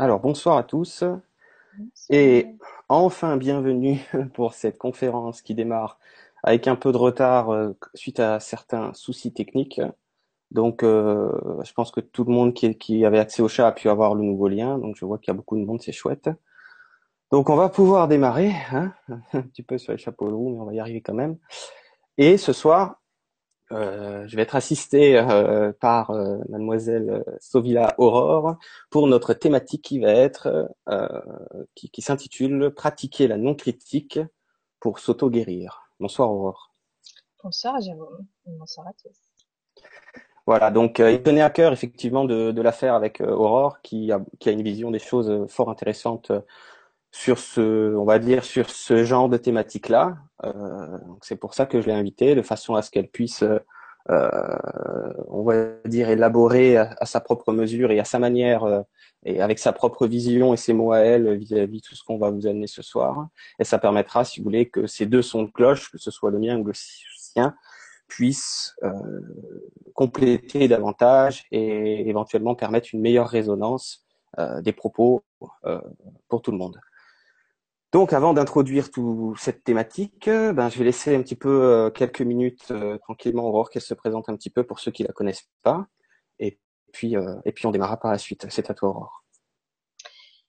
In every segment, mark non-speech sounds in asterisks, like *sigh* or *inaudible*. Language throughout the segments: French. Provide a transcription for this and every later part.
Alors, bonsoir à tous et enfin bienvenue *laughs* pour cette conférence qui démarre avec un peu de retard euh, suite à certains soucis techniques. Donc, euh, je pense que tout le monde qui, qui, avait accès au chat a pu avoir le nouveau lien. Donc, je vois qu'il y a beaucoup de monde, c'est chouette. Donc, on va pouvoir démarrer hein, *laughs* un petit peu sur les chapeaux de roue, mais on va y arriver quand même. Et ce soir, euh, je vais être assisté euh, par euh, mademoiselle Sovila Aurore pour notre thématique qui va être qui, qui s'intitule Pratiquer la non-critique pour s'auto-guérir. Bonsoir Aurore. Bonsoir Jérôme. Bonsoir à tous. Voilà, donc il tenait à cœur effectivement de, de la faire avec Aurore qui a, qui a une vision des choses fort intéressantes sur ce, on va dire, sur ce genre de thématique-là. Euh, c'est pour ça que je l'ai invitée, de façon à ce qu'elle puisse, euh, on va dire, élaborer à, sa propre mesure et à sa manière, euh, et avec sa propre vision et ses mots à elle vis-à-vis de tout ce qu'on va vous amener ce soir. Et ça permettra, si vous voulez, que ces deux sons de cloche, que ce soit le mien ou le sien, puissent euh, compléter davantage et éventuellement permettre une meilleure résonance euh, des propos euh, pour tout le monde. Donc, avant d'introduire toute cette thématique, euh, ben, je vais laisser un petit peu euh, quelques minutes euh, tranquillement Aurore qu'elle se présente un petit peu pour ceux qui la connaissent pas, et puis et puis on démarrera par la suite. C'est à toi Aurore.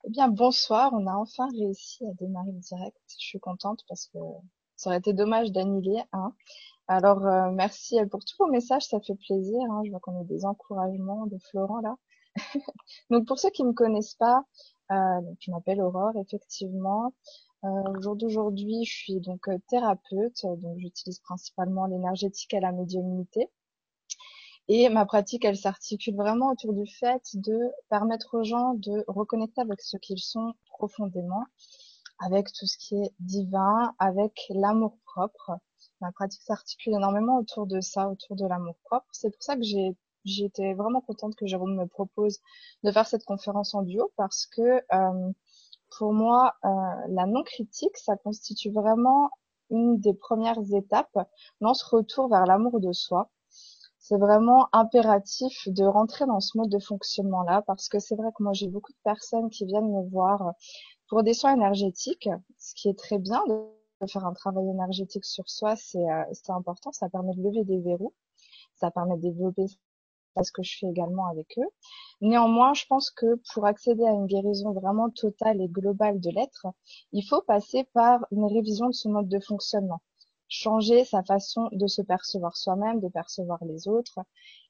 Eh bien, bonsoir. On a enfin réussi à démarrer le direct. Je suis contente parce que ça aurait été dommage d'annuler. Alors, merci pour tous vos messages, ça fait plaisir. Hein. Je vois qu'on a des encouragements de Florent là. Donc, pour ceux qui me connaissent pas, euh, je m'appelle Aurore, effectivement. Euh, au jour d'aujourd'hui, je suis donc euh, thérapeute, donc j'utilise principalement l'énergétique et la médiumnité. Et ma pratique, elle s'articule vraiment autour du fait de permettre aux gens de reconnecter avec ce qu'ils sont profondément, avec tout ce qui est divin, avec l'amour propre. Ma pratique s'articule énormément autour de ça, autour de l'amour propre. C'est pour ça que j'ai j'étais vraiment contente que Jérôme me propose de faire cette conférence en duo parce que euh, pour moi, euh, la non-critique, ça constitue vraiment une des premières étapes dans ce retour vers l'amour de soi. C'est vraiment impératif de rentrer dans ce mode de fonctionnement-là parce que c'est vrai que moi j'ai beaucoup de personnes qui viennent me voir pour des soins énergétiques, ce qui est très bien de faire un travail énergétique sur soi, c'est euh, important, ça permet de lever des verrous, ça permet de développer ce que je fais également avec eux. Néanmoins, je pense que pour accéder à une guérison vraiment totale et globale de l'être, il faut passer par une révision de son mode de fonctionnement, changer sa façon de se percevoir soi-même, de percevoir les autres.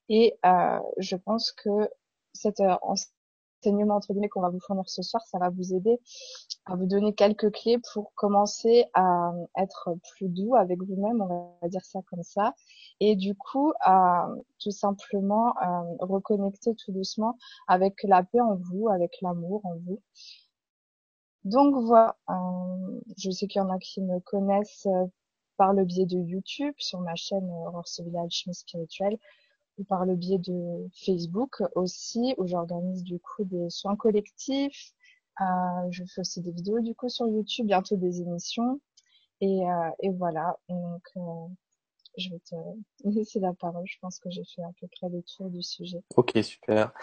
Et euh, je pense que cette euh, enseignement entre guillemets qu'on va vous fournir ce soir, ça va vous aider à vous donner quelques clés pour commencer à être plus doux avec vous-même, on va dire ça comme ça, et du coup à tout simplement euh, reconnecter tout doucement avec la paix en vous, avec l'amour en vous. Donc voilà, euh, je sais qu'il y en a qui me connaissent euh, par le biais de YouTube sur ma chaîne Aurore Village Spirituel par le biais de Facebook aussi où j'organise du coup des soins collectifs. Euh, je fais aussi des vidéos du coup sur YouTube, bientôt des émissions. Et, euh, et voilà, donc euh, je vais te *laughs* laisser la parole. Je pense que j'ai fait à peu près le tour du sujet. Ok, super.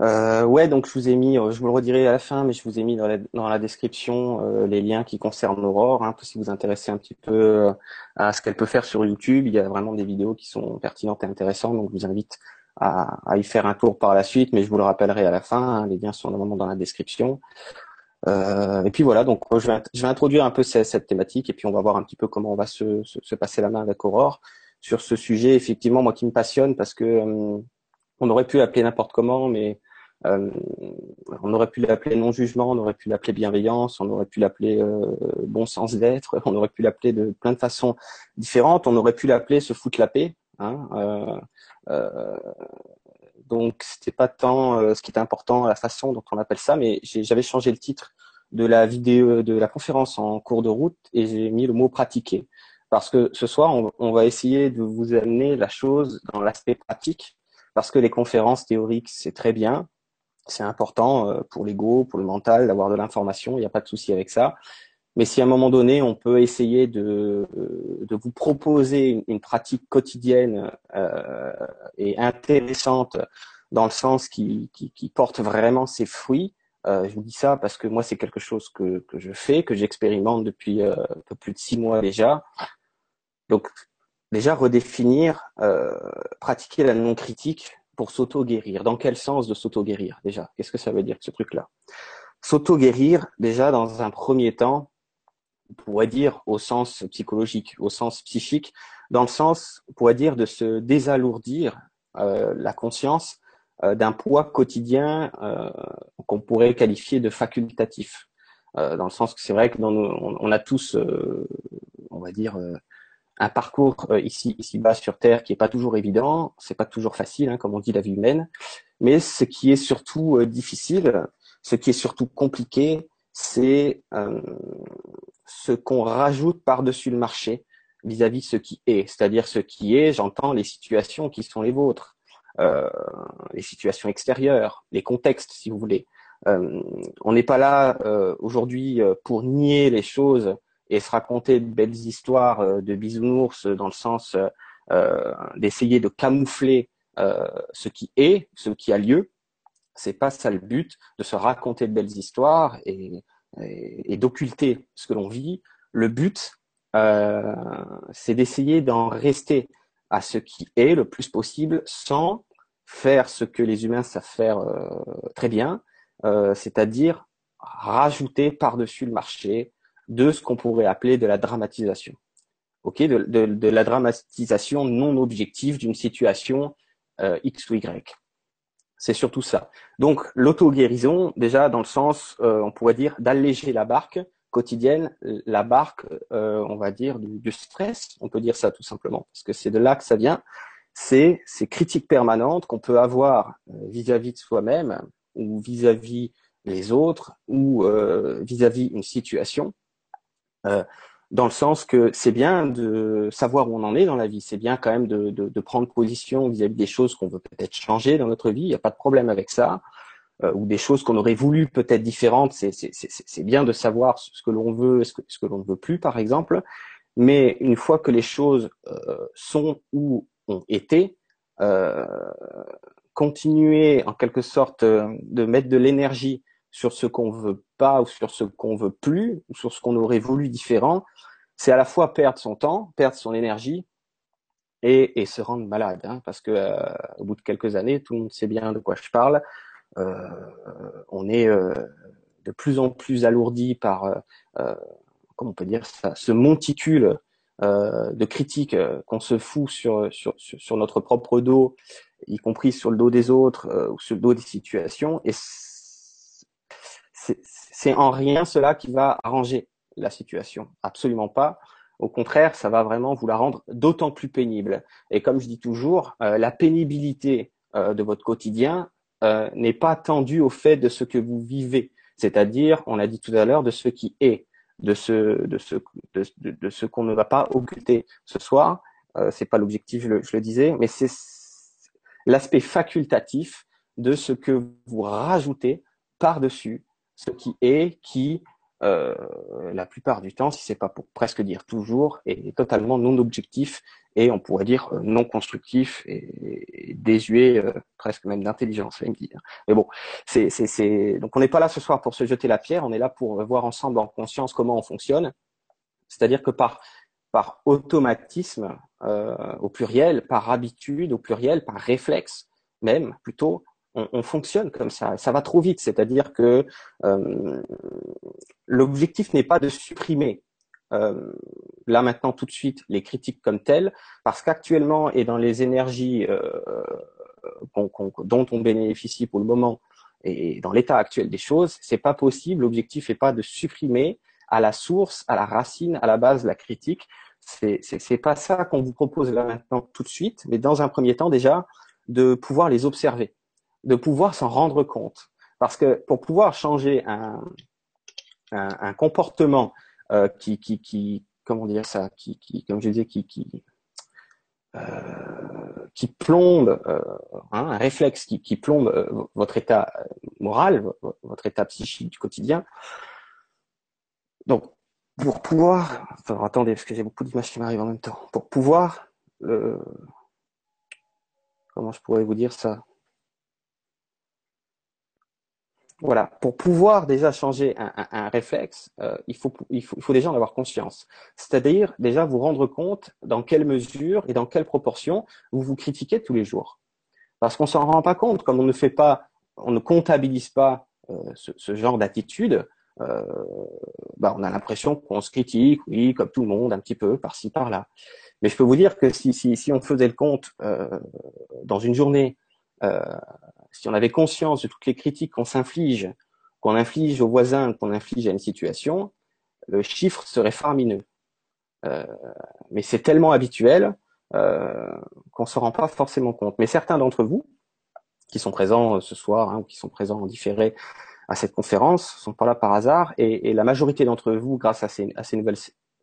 Euh, ouais, donc je vous ai mis, je vous le redirai à la fin, mais je vous ai mis dans la, description euh, les liens qui concernent Aurore, hein, si vous intéressez un petit peu à ce qu'elle peut faire sur YouTube. Il y a vraiment des vidéos qui sont pertinentes et intéressantes, donc je vous invite à, y faire un tour par la suite, mais je vous le rappellerai à la fin. Hein, les liens sont normalement dans la description. Euh, et puis voilà, donc je vais, introduire un peu cette, thématique et puis on va voir un petit peu comment on va se, se, se, passer la main avec Aurore sur ce sujet. Effectivement, moi qui me passionne parce que euh, on aurait pu l'appeler n'importe comment, mais euh, on aurait pu l'appeler non-jugement, on aurait pu l'appeler bienveillance, on aurait pu l'appeler euh, bon sens d'être, *laughs* on aurait pu l'appeler de plein de façons différentes, on aurait pu l'appeler se foutre la paix. Hein, euh, euh donc c'était pas tant euh, ce qui était important, la façon dont on appelle ça, mais j'avais changé le titre de la vidéo, de la conférence en cours de route et j'ai mis le mot pratiquer. Parce que ce soir, on, on va essayer de vous amener la chose dans l'aspect pratique, parce que les conférences théoriques, c'est très bien, c'est important euh, pour l'ego, pour le mental, d'avoir de l'information, il n'y a pas de souci avec ça. Mais si à un moment donné, on peut essayer de, de vous proposer une, pratique quotidienne euh, et intéressante dans le sens qui, qui, qui, porte vraiment ses fruits, Euh, je vous dis ça parce que moi, c'est quelque chose que, que je fais, que j'expérimente depuis euh, un peu plus de six mois déjà. Donc, déjà redéfinir, euh, pratiquer la non-critique pour s'auto-guérir. Dans quel sens de s'auto-guérir déjà? Qu'est-ce que ça veut dire ce truc-là? S'auto-guérir, déjà, dans un premier temps, on pourrait dire au sens psychologique, au sens psychique, dans le sens, on pourrait dire, de se désalourdir euh, la conscience euh, d'un poids quotidien euh, qu'on pourrait qualifier de facultatif. Dans le sens que c'est vrai que dans on, a tous, on va dire, un parcours ici, ici bas sur Terre qui est pas toujours évident, c'est pas toujours facile, hein, comme on dit la vie humaine. Mais ce qui est surtout difficile, ce qui est surtout compliqué, c'est euh, ce qu'on rajoute par-dessus le marché vis-à-vis de ce qui est. C'est-à-dire ce qui est, j'entends les situations qui sont les vôtres, euh, les situations extérieures, les contextes, si vous voulez. Euh, on n'est pas là euh, aujourd'hui euh, pour nier les choses et se raconter de belles histoires de bisounours dans le sens d'essayer de camoufler ce qui est, ce qui a lieu. C'est pas ça le but de se raconter de belles histoires et, et, et d'occulter ce que l'on vit. Le but, euh, c'est d'essayer d'en rester à ce qui est le plus possible sans faire ce que les humains savent faire euh, très bien, euh, c'est-à-dire rajouter par-dessus le marché de ce qu'on pourrait appeler de la dramatisation. De, la dramatisation non objective d'une situation euh, X ou Y. C'est surtout ça. Donc l'auto-guérison, déjà dans le sens, euh, on pourrait dire, d'alléger la barque quotidienne, la barque, euh, on va dire, du, stress, on peut dire ça tout simplement, parce que c'est de là que ça vient, c'est ces critiques permanentes qu'on peut avoir vis-à-vis -vis de soi-même ou vis-à-vis -vis les autres ou vis-à-vis -vis une situation, euh, dans le sens que c'est bien de savoir où on en est dans la vie, c'est bien quand même de, de, de prendre position vis-à-vis des choses qu'on veut peut-être changer dans notre vie, il n'y a pas de problème avec ça, euh, ou des choses qu'on aurait voulu peut-être différentes, c'est bien de savoir ce que l'on veut, ce que, que l'on ne veut plus, par exemple. Mais une fois que les choses euh, sont où ont été, euh, continuer en quelque sorte euh, de mettre de l'énergie sur ce qu'on veut pas ou sur ce qu'on veut plus ou sur ce qu'on aurait voulu différent, c'est à la fois perdre son temps, perdre son énergie et, se rendre malade, hein, parce que euh, au bout de quelques années, tout le monde sait bien de quoi je parle. Euh, on est euh, de plus en plus alourdi par, comment on peut dire ça, ce monticule de critiques qu'on se fout sur, sur, sur notre propre dos, y compris sur le dos des autres ou sur le dos des situations. Et c'est en rien cela qui va arranger la situation. Absolument pas. Au contraire, ça va vraiment vous la rendre d'autant plus pénible. Et comme je dis toujours, euh, la pénibilité euh, de votre quotidien euh, n'est pas tendue au fait de ce que vous vivez, c'est-à-dire, on l'a dit tout à l'heure, de ce qui est, de ce, de ce, de, ce qu'on ne va pas occulter ce soir. Euh, c'est pas l'objectif, je je le disais, mais c'est l'aspect facultatif de ce que vous rajoutez par-dessus ce qui est, qui euh, la plupart du temps, si c'est pas pour presque dire toujours, est totalement non objectif et on pourrait dire euh, non constructif et, et désuet euh, presque même d'intelligence, me dire. Mais bon, c'est c'est donc on n'est pas là ce soir pour se jeter la pierre, on est là pour voir ensemble en conscience comment on fonctionne. C'est-à-dire que par par automatisme euh, au pluriel, par habitude au pluriel, par réflexe même plutôt, on, on, fonctionne comme ça. Ça va trop vite, c'est-à-dire que euh, l'objectif n'est pas de supprimer euh, là maintenant tout de suite les critiques comme telles, parce qu'actuellement et dans les énergies euh, dont on bénéficie pour le moment et dans l'état actuel des choses, c'est pas possible. L'objectif n'est pas de supprimer à la source, à la racine, à la base la critique. C'est c'est pas ça qu'on vous propose là maintenant tout de suite, mais dans un premier temps déjà de pouvoir les observer de pouvoir s'en rendre compte. Parce que pour pouvoir changer un, un, comportement euh, qui, qui, qui, comment dire ça, qui, qui comme je disais, qui, qui, euh, plombe, euh, hein, un réflexe qui, qui plombe votre état moral, votre état psychique du quotidien. Donc, pour pouvoir, enfin, attendez, parce que j'ai beaucoup d'images qui m'arrivent en même temps, pour pouvoir, comment je pourrais vous dire ça? Voilà, pour pouvoir déjà changer un, un, un réflexe, euh, il, faut, il, faut, il faut déjà en avoir conscience. C'est-à-dire déjà vous rendre compte dans quelle mesure et dans quelle proportion vous vous critiquez tous les jours. Parce qu'on s'en rend pas compte, comme on ne fait pas, on ne comptabilise pas euh, ce, ce, genre d'attitude, euh, bah, on a l'impression qu'on se critique, oui, comme tout le monde, un petit peu, par-ci, par-là. Mais je peux vous dire que si, si, si on faisait le compte euh, dans une journée, si on avait conscience de toutes les critiques qu'on s'inflige, qu'on inflige aux voisins, qu'on inflige à une situation, le chiffre serait faramineux. Euh, mais c'est tellement habituel euh, qu'on se rend pas forcément compte. Mais certains d'entre vous qui sont présents ce soir hein, ou qui sont présents en différé à cette conférence sont pas là par hasard et, la majorité d'entre vous, grâce à ces, nouvelles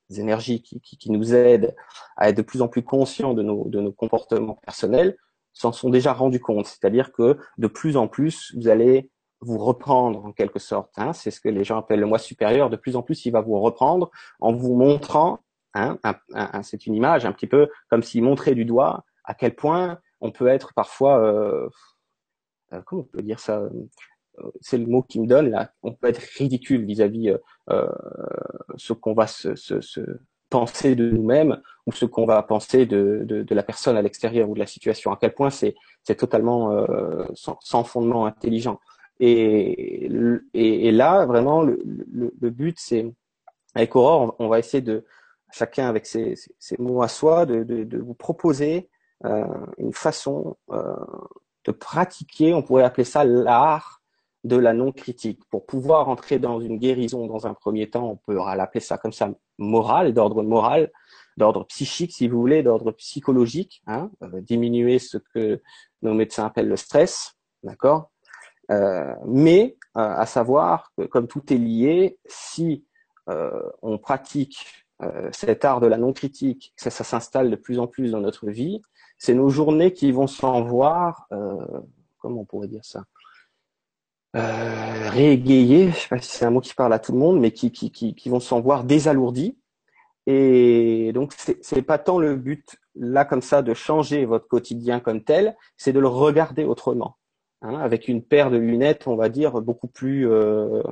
énergies qui, nous aident à être de plus en plus conscients de nos comportements personnels, s'en sont déjà rendus compte. C'est-à-dire que de plus en plus, vous allez vous reprendre en quelque sorte. Hein, c'est ce que les gens appellent le moi supérieur. De plus en plus, il va vous reprendre en vous montrant. Hein, c'est une image un petit peu comme s'il montrait du doigt à quel point on peut être parfois, euh, euh comment on peut dire ça euh, C'est le mot qui me donne là. On peut être ridicule vis-à-vis -vis, euh, ce qu'on va se, se, se penser de nous-mêmes ou ce qu'on va penser de, de, la personne à l'extérieur ou de la situation. À quel point c'est totalement euh, sans, fondement intelligent. Et, et, là, vraiment, le, le, but, c'est avec Aurore, on, va essayer de chacun avec ses, ses, mots à soi, de, de, de vous proposer euh, une façon euh, de pratiquer. On pourrait appeler ça l'art de la non-critique. Pour pouvoir entrer dans une guérison dans un premier temps, on peut l'appeler ça comme ça, moral, d'ordre moral, d'ordre psychique, si vous voulez, d'ordre psychologique, hein, euh, diminuer ce que nos médecins appellent le stress, d'accord euh, Mais euh, à savoir que comme tout est lié, si on pratique cet art de la non-critique, que ça, ça s'installe de plus en plus dans notre vie, c'est nos journées qui vont s'en voir, comment on pourrait dire ça euh, réégayer, je sais pas si c'est un mot qui parle à tout le monde, mais qui, qui, qui, qui vont s'en voir désalourdis. Et donc, c'est pas tant le but, là, comme ça, de changer votre quotidien comme tel, c'est de le regarder autrement. Hein, avec une paire de lunettes, on va dire, beaucoup plus euh,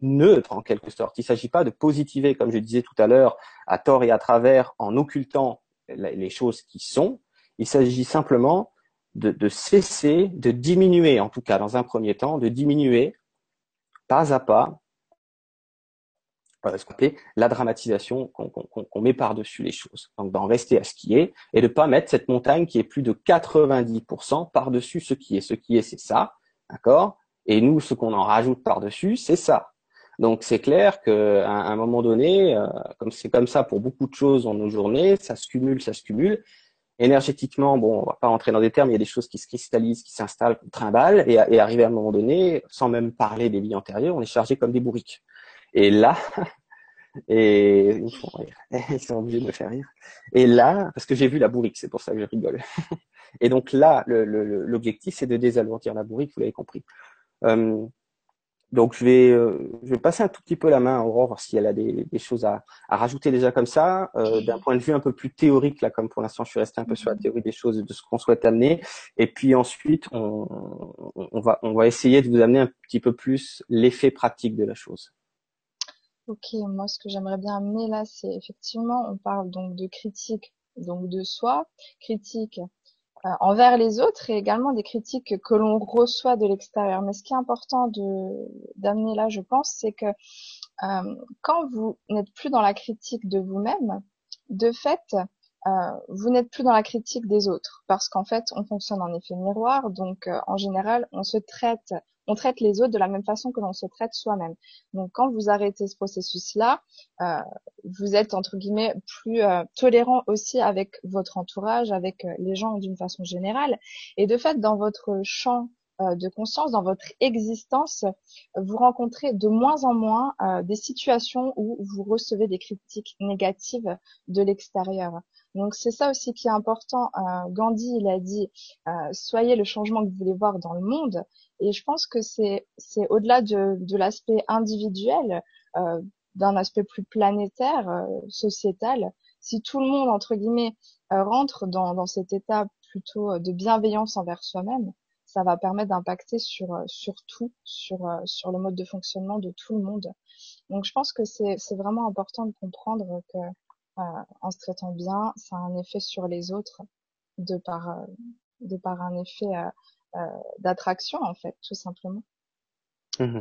neutre, en quelque sorte. Il ne s'agit pas de positiver, comme je disais tout à l'heure, à tort et à travers, en occultant les choses qui sont. Il s'agit simplement de, de, cesser, de diminuer, en tout cas dans un premier temps, de diminuer pas à pas voilà, ce qu'on appelle la dramatisation qu'on qu qu met par-dessus les choses. Donc d'en rester à ce qui est et de pas mettre cette montagne qui est plus de 90% par-dessus ce qui est. Ce qui est, c'est ça, d'accord? Et nous, ce qu'on en rajoute par-dessus, c'est ça. Donc c'est clair qu'à un moment donné, euh, comme c'est comme ça pour beaucoup de choses dans nos journées, ça se cumule, ça se cumule, énergétiquement, bon, on va pas rentrer dans des termes, il y a des choses qui se cristallisent, qui s'installent, qui trimballent, et, et arrivé à un moment donné, sans même parler des vies antérieures, on est chargé comme des bourriques. Et là, *laughs* et ils, font rire. *laughs* ils sont obligés de me faire rire. Et là, parce que j'ai vu la bourrique, c'est pour ça que je rigole. *laughs* et donc là, l'objectif, c'est de désalourdir la bourrique, vous l'avez compris. Euh, donc je vais, euh, je vais passer un tout petit peu la main à Aurore, voir si elle a des, des choses à, à, rajouter déjà comme ça, euh, d'un point de vue un peu plus théorique, là, comme pour l'instant je suis resté un peu sur la théorie des choses et de ce qu'on souhaite amener. Et puis ensuite, on, on, va, on va essayer de vous amener un petit peu plus l'effet pratique de la chose. Ok, moi ce que j'aimerais bien amener là, c'est effectivement, on parle donc de critique, donc de soi, critique envers les autres et également des critiques que l'on reçoit de l'extérieur. Mais ce qui est important de d'amener là, je pense, c'est que euh, quand vous n'êtes plus dans la critique de vous-même, de fait, euh, vous n'êtes plus dans la critique des autres parce qu'en fait, on fonctionne en effet miroir. Donc, euh, en général, on se traite on traite les autres de la même façon que l'on se traite soi-même. Donc quand vous arrêtez ce processus-là, euh, vous êtes entre guillemets plus euh, tolérant aussi avec votre entourage, avec euh, les gens d'une façon générale. Et de fait, dans votre champ euh, de conscience, dans votre existence, vous rencontrez de moins en moins euh, des situations où vous recevez des critiques négatives de l'extérieur. Donc c'est ça aussi qui est important. Euh, Gandhi, il a dit soyez le changement que vous voulez voir dans le monde. Et je pense que c'est c'est au-delà de, de l'aspect individuel, d'un aspect plus planétaire, sociétal. Si tout le monde entre guillemets rentre dans, dans cet état plutôt de bienveillance envers soi-même, ça va permettre d'impacter sur sur tout, sur sur le mode de fonctionnement de tout le monde. Donc je pense que c'est c'est vraiment important de comprendre que en se traitant bien, ça a un effet sur les autres de par de par un effet d'attraction en fait, tout simplement. Mmh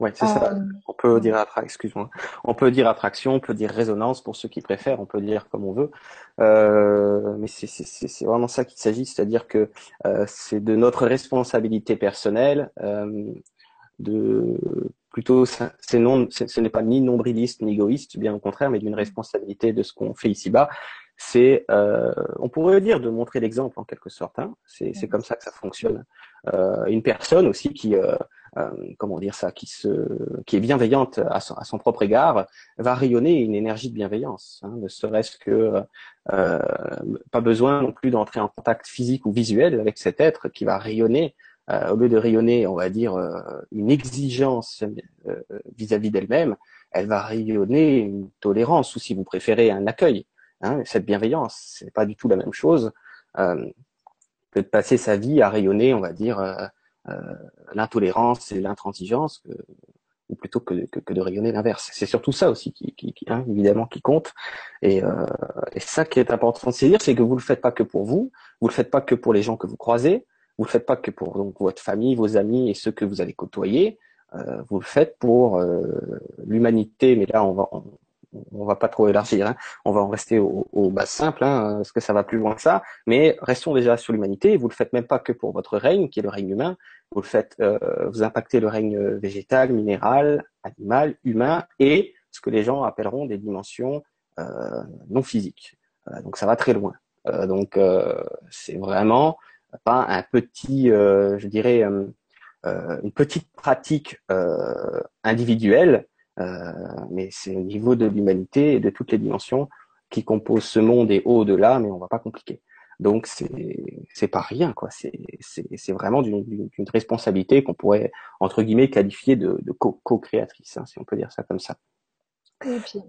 Ouais, c'est ça. Euh, on peut dire attraction, excuse-moi. On peut dire attraction, on peut dire résonance pour ceux qui préfèrent, on peut dire comme on veut. Euh, mais c'est vraiment ça qu'il s'agit, c'est-à-dire que euh, c'est de notre responsabilité personnelle, euh, de plutôt c'est non, ce n'est pas ni nombriliste ni égoïste, bien au contraire, mais d'une responsabilité de ce qu'on fait ici-bas. C'est, euh, on pourrait dire, de montrer l'exemple en quelque sorte. Hein. C'est comme ça que ça fonctionne. Euh, une personne aussi qui euh, comment dire ça, qui se, qui est bienveillante à son, à son, propre égard, va rayonner une énergie de bienveillance. Hein, ne serait-ce que euh, pas besoin non plus d'entrer en contact physique ou visuel avec cet être qui va rayonner euh, au lieu de rayonner, on va dire, euh, une exigence euh, vis-à-vis d'elle-même, elle va rayonner une tolérance ou, si vous préférez, un accueil. Hein, cette bienveillance, c'est pas du tout la même chose euh, que de passer sa vie à rayonner, on va dire, euh, l'intolérance et l'intransigeance, ou plutôt que, que, que de rayonner l'inverse. C'est surtout ça aussi qui, qui, qui hein, évidemment, qui compte. Et, euh, et ça qui est important de saisir, c'est que vous le faites pas que pour vous, vous le faites pas que pour les gens que vous croisez, vous le faites pas que pour donc votre famille, vos amis et ceux que vous allez côtoyer. Euh, vous le faites pour euh, l'humanité, mais là on va on, on va pas trop élargir, hein. on va en rester au, au bas simple, hein, parce que ça va plus loin que ça. Mais restons déjà sur l'humanité. Vous le faites même pas que pour votre règne, qui est le règne humain. Vous le faites, euh, vous impactez le règne végétal, minéral, animal, humain, et ce que les gens appelleront des dimensions euh, non physiques. donc ça va très loin. Euh, donc euh, c'est vraiment pas un petit, je dirais, une petite pratique individuelle euh, mais c'est au niveau de l'humanité et de toutes les dimensions qui composent ce monde et au-delà, mais on va pas compliquer. Donc c'est pas rien quoi. C'est vraiment d'une responsabilité qu'on pourrait entre guillemets qualifier de, de co-créatrice, hein, si on peut dire ça comme ça. Et puis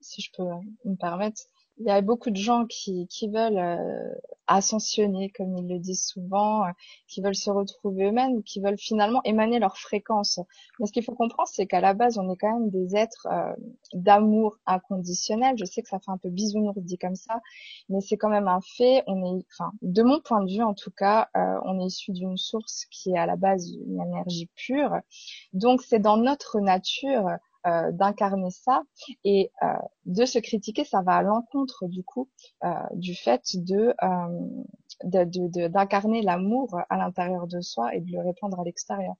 si je peux me permettre, il y a beaucoup de gens qui, qui veulent euh, ascensionner, comme ils le disent souvent, euh, qui veulent se retrouver eux-mêmes, qui veulent finalement émaner leur fréquence. Mais ce qu'il faut comprendre, c'est qu'à la base, on est quand même des êtres euh, d'amour inconditionnel. Je sais que ça fait un peu bisounours dit comme ça, mais c'est quand même un fait. On est, enfin, de mon point de vue en tout cas, on est issu d'une source qui est à la base une énergie pure. Donc c'est dans notre nature euh, d'incarner ça et euh, de se critiquer, ça va à l'encontre du coup euh, du fait de d'incarner l'amour à l'intérieur de soi et de le répandre à l'extérieur.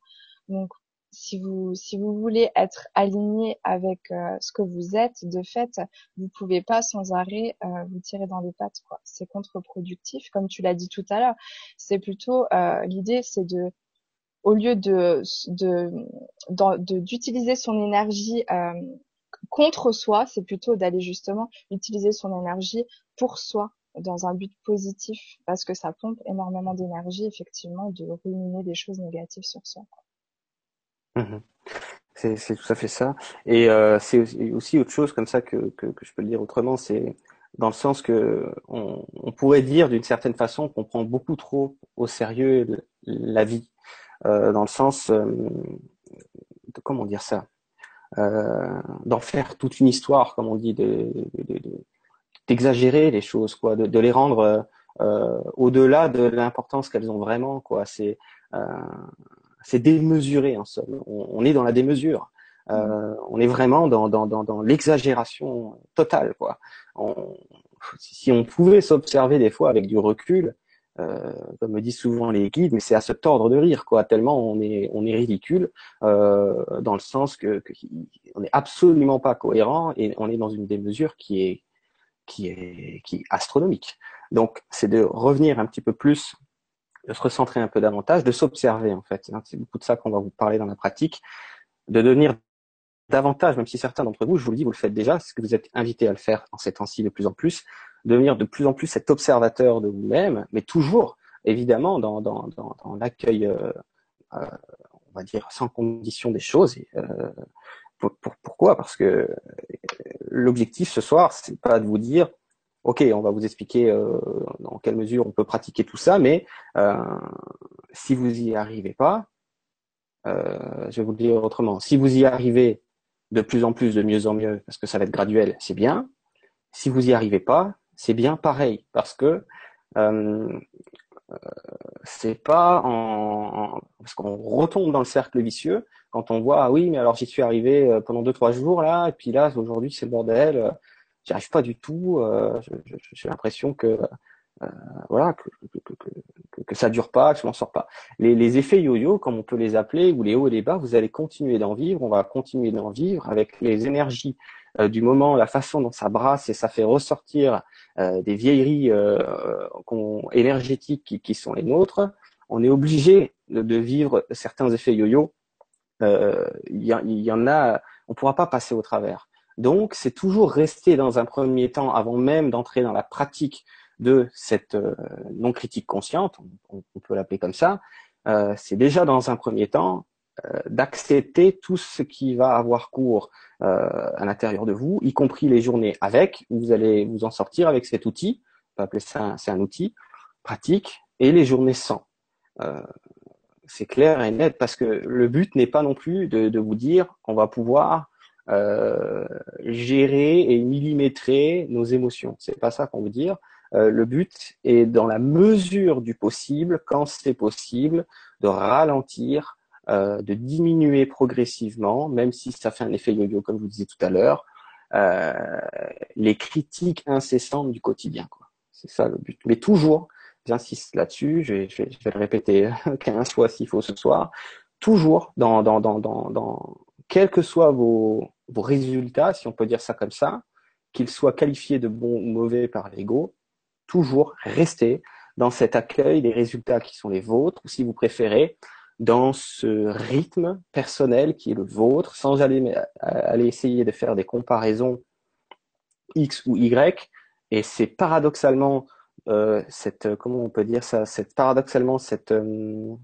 Donc si vous si vous voulez être aligné avec ce que vous êtes, de fait, vous pouvez pas sans arrêt vous tirer dans les pattes. quoi. C'est contre-productif, comme tu l'as dit tout à l'heure. C'est plutôt l'idée, c'est de au lieu de d'utiliser son énergie euh, contre soi, c'est plutôt d'aller justement utiliser son énergie pour soi dans un but positif parce que ça pompe énormément d'énergie effectivement de ruminer des choses négatives sur soi. Mmh c'est tout à fait ça. Et euh, c'est aussi autre chose comme ça que, que, que je peux le dire autrement, c'est dans le sens que on, on pourrait dire d'une certaine façon qu'on prend beaucoup trop au sérieux la vie. Euh, dans le sens euh, de comment dire ça, euh, d'en faire toute une histoire, comme on dit, d'exagérer de, les choses, quoi, de, les rendre au-delà de l'importance qu'elles ont vraiment, quoi. C'est c'est démesuré en somme. On, est dans la démesure. Euh, on est vraiment dans, dans, dans, dans l'exagération totale. Quoi. On, si on pouvait s'observer des fois avec du recul, euh, comme me disent souvent les guides, mais c'est à se tordre de rire, quoi. Tellement on est on est ridicule euh, dans le sens que, on est absolument pas cohérent et on est dans une démesure qui est qui est qui est astronomique. Donc c'est de revenir un petit peu plus, de se recentrer un peu davantage, de s'observer en fait. C'est beaucoup de ça qu'on va vous parler dans la pratique, de devenir davantage, même si certains d'entre vous, je vous le dis, vous le faites déjà, c'est que vous êtes invités à le faire en ces temps-ci de plus en plus, devenir de plus en plus cet observateur de vous-même, mais toujours, évidemment, dans, dans, dans, dans l'accueil, euh, euh, on va dire, sans condition des choses. Euh, pour, pour, pourquoi? Parce que euh, l'objectif ce soir, c'est pas de vous dire, ok, on va vous expliquer euh, dans quelle mesure on peut pratiquer tout ça, mais si vous y arrivez pas, je vais vous le dire autrement. Si vous y arrivez de plus en plus, de mieux en mieux, parce que ça va être graduel, c'est bien. Si vous y arrivez pas, c'est bien pareil, parce que euh, euh, c'est pas en, parce qu'on retombe dans le cercle vicieux quand on voit ah oui mais alors j'y suis arrivé euh, pendant deux trois jours là et puis là aujourd'hui c'est le bordel euh, j'y arrive pas du tout j'ai l'impression que voilà que, que, que, que, ça dure pas que je m'en sors pas. Les, les effets yo-yo comme on peut les appeler ou les hauts et les bas vous allez continuer d'en vivre on va continuer d'en vivre avec les énergies du moment la façon dont ça brasse et ça fait ressortir euh, des vieilleries euh, énergétiques qui, qui, sont les nôtres, on est obligé de, de vivre certains effets yo-yo. Euh, il y, en a, on ne pourra pas passer au travers. Donc, c'est toujours rester dans un premier temps, avant même d'entrer dans la pratique de cette non-critique consciente, on, on peut l'appeler comme ça, euh, c'est déjà dans un premier temps euh, d'accepter tout ce qui va avoir cours euh, à l'intérieur de vous, y compris les journées avec, où vous allez vous en sortir avec cet outil, on peut appeler ça c'est un outil pratique, et les journées sans. Euh, c'est clair et net parce que le but n'est pas non plus de, vous dire qu'on va pouvoir euh, gérer et millimétrer nos émotions. C'est pas ça qu'on veut dire. Euh, le but est dans la mesure du possible, quand c'est possible, de ralentir euh, de diminuer progressivement, même si ça fait un effet yo-yo, comme je vous disais tout à l'heure, euh, les critiques incessantes du quotidien. C'est ça le but. Mais toujours, j'insiste là-dessus, je vais, le répéter *laughs* 15 fois s'il faut ce soir, toujours dans, dans, dans, dans, dans quels que soient vos, vos résultats, si on peut dire ça comme ça, qu'ils soient qualifiés de bons ou mauvais par l'ego, toujours rester dans cet accueil des résultats qui sont les vôtres, ou si vous préférez, dans ce rythme personnel qui est le vôtre, sans aller, essayer de faire des comparaisons X ou Y. Et c'est paradoxalement euh, cette, comment on peut dire ça, c'est paradoxalement cette, euh,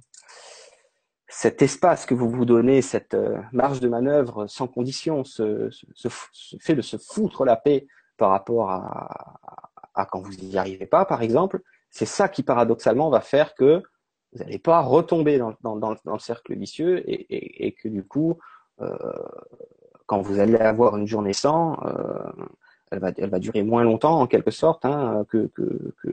cet espace que vous vous donnez, cette euh, marge de manœuvre sans condition, ce, fait de se foutre la paix par rapport à, à quand vous n'y arrivez pas, par exemple, c'est ça qui paradoxalement va faire que vous n'allez pas retomber dans, dans, dans, le cercle vicieux et, et, et que du coup, euh, quand vous allez avoir une journée sans, euh, elle, va, elle va durer moins longtemps en quelque sorte hein, que, que, que,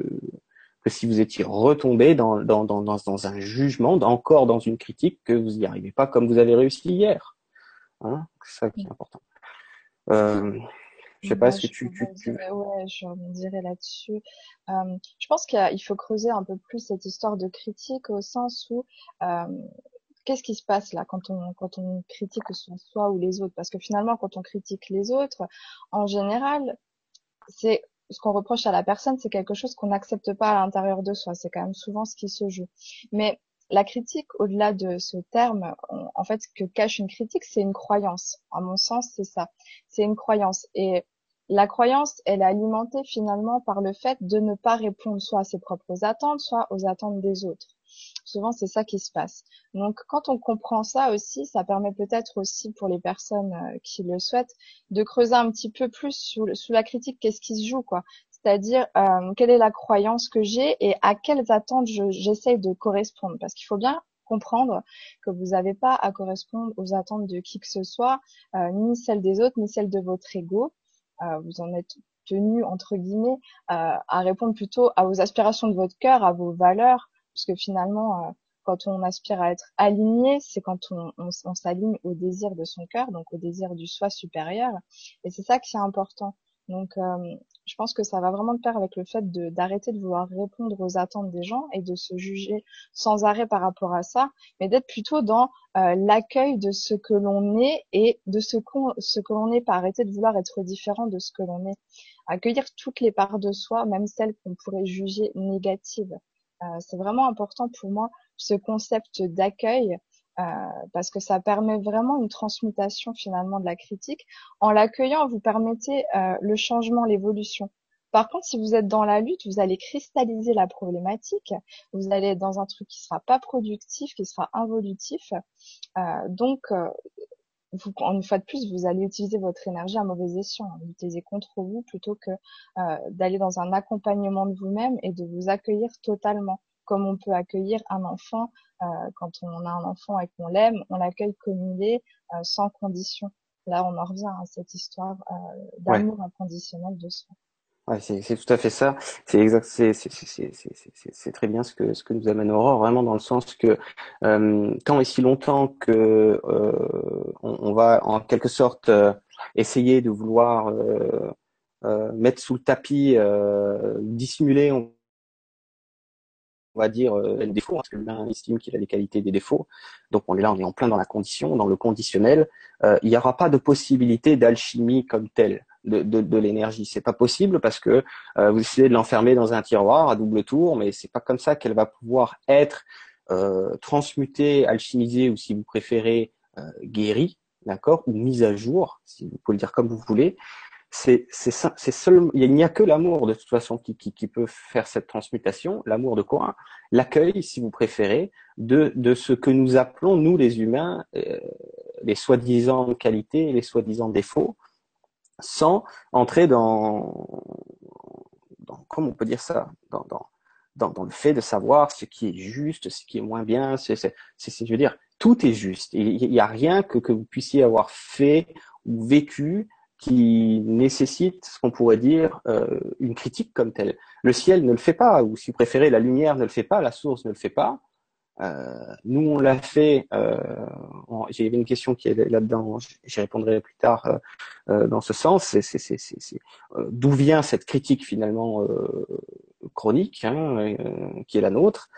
que, si vous étiez retombé dans, dans, dans, dans, un jugement, encore dans une critique que vous n'y arrivez pas comme vous avez réussi hier. Hein, c'est ça qui est important. Euh, je sais pas, est-ce que tu, tu, tu... Ouais, je dirais là-dessus. Euh, je pense qu'il faut creuser un peu plus cette histoire de critique au sens où euh, qu'est-ce qui se passe là quand on quand on critique que ce soit soi ou les autres? Parce que finalement, quand on critique les autres, en général, c'est ce qu'on reproche à la personne, c'est quelque chose qu'on n'accepte pas à l'intérieur de soi. C'est quand même souvent ce qui se joue. Mais la critique, au-delà de ce terme, en fait, ce que cache une critique, c'est une croyance. À mon sens, c'est ça. C'est une croyance. Et la croyance, elle est alimentée finalement par le fait de ne pas répondre soit à ses propres attentes, soit aux attentes des autres. Souvent, c'est ça qui se passe. Donc, quand on comprend ça aussi, ça permet peut-être aussi pour les personnes euh, qui le souhaitent de creuser un petit peu plus sous, la critique qu'est-ce qui se joue, quoi. C'est-à-dire euh, quelle est la croyance que j'ai et à quelles attentes j'essaye de correspondre. Parce qu'il faut bien comprendre que vous n'avez pas à correspondre aux attentes de qui que ce soit, euh, ni celles des autres, ni celles de votre ego. Vous en êtes tenu entre guillemets à répondre plutôt à vos aspirations de votre cœur, à vos valeurs, parce que finalement, euh, quand on aspire à être aligné, c'est quand on, on, on s'aligne au désir de son cœur, donc au désir du soi supérieur, et c'est ça qui est important. Donc, euh, je pense que ça va vraiment de pair avec le fait d'arrêter de, vouloir répondre aux attentes des gens et de se juger sans arrêt par rapport à ça, mais d'être plutôt dans euh, l'accueil de ce que l'on est et de ce, qu'on ce que l'on est, pas arrêter de vouloir être différent de ce que l'on est. Accueillir toutes les parts de soi, même celles qu'on pourrait juger négatives. Euh, c'est vraiment important pour moi ce concept d'accueil parce que ça permet vraiment une transmutation finalement de la critique. En l'accueillant, vous permettez euh, le changement, l'évolution. Par contre, si vous êtes dans la lutte, vous allez cristalliser la problématique, vous allez être dans un truc qui sera pas productif, qui sera involutif. Euh, donc, euh, vous, une fois de plus, vous allez utiliser votre énergie à mauvais escient, l'utiliser contre vous plutôt que euh, d'aller dans un accompagnement de vous-même et de vous accueillir totalement. comme on peut accueillir un enfant euh, quand on a un enfant et qu'on l'aime, on l'accueille comme il est, sans condition. Là, on en revient à cette histoire d'amour inconditionnel de soi. Ouais, c'est, tout à fait ça. C'est exact. C'est, très bien ce que ce que nous amène Aurore, vraiment dans le sens que euh, tant et si longtemps que euh, on, va en quelque sorte euh, essayer de vouloir euh, euh, mettre sous le tapis, dissimuler, on on va dire euh, les défauts, parce que l'humain estime qu'il a les qualités des défauts. Donc on est là, on est en plein dans la condition, dans le conditionnel. Euh, il n'y aura pas de possibilité d'alchimie comme telle de, de, de l'énergie. C'est pas possible parce que euh, vous essayez de l'enfermer dans un tiroir à double tour, mais c'est pas comme ça qu'elle va pouvoir être euh, transmutée, alchimisée ou si vous préférez euh, guérie, d'accord, ou mise à jour, si vous pouvez le dire comme vous voulez c'est c'est seul il n'y a que l'amour de toute façon qui, qui, qui peut faire cette transmutation l'amour de quoi l'accueil si vous préférez de de ce que nous appelons nous les humains euh, les soi-disant qualités les soi-disant défauts sans entrer dans dans comment on peut dire ça dans, dans dans, le fait de savoir ce qui est juste, ce qui est moins bien, c'est, je veux dire, tout est juste. Il n'y a rien que, que vous puissiez avoir fait ou vécu qui nécessite ce qu'on pourrait dire euh, une critique comme telle. Le ciel ne le fait pas, ou si vous préférez, la lumière ne le fait pas, la source ne le fait pas. Euh, nous, on l'a fait. Euh, J'ai une question qui est là-dedans. J'y répondrai plus tard euh, euh dans ce sens. Euh, d'où vient cette critique finalement chronique hein, qui est la nôtre?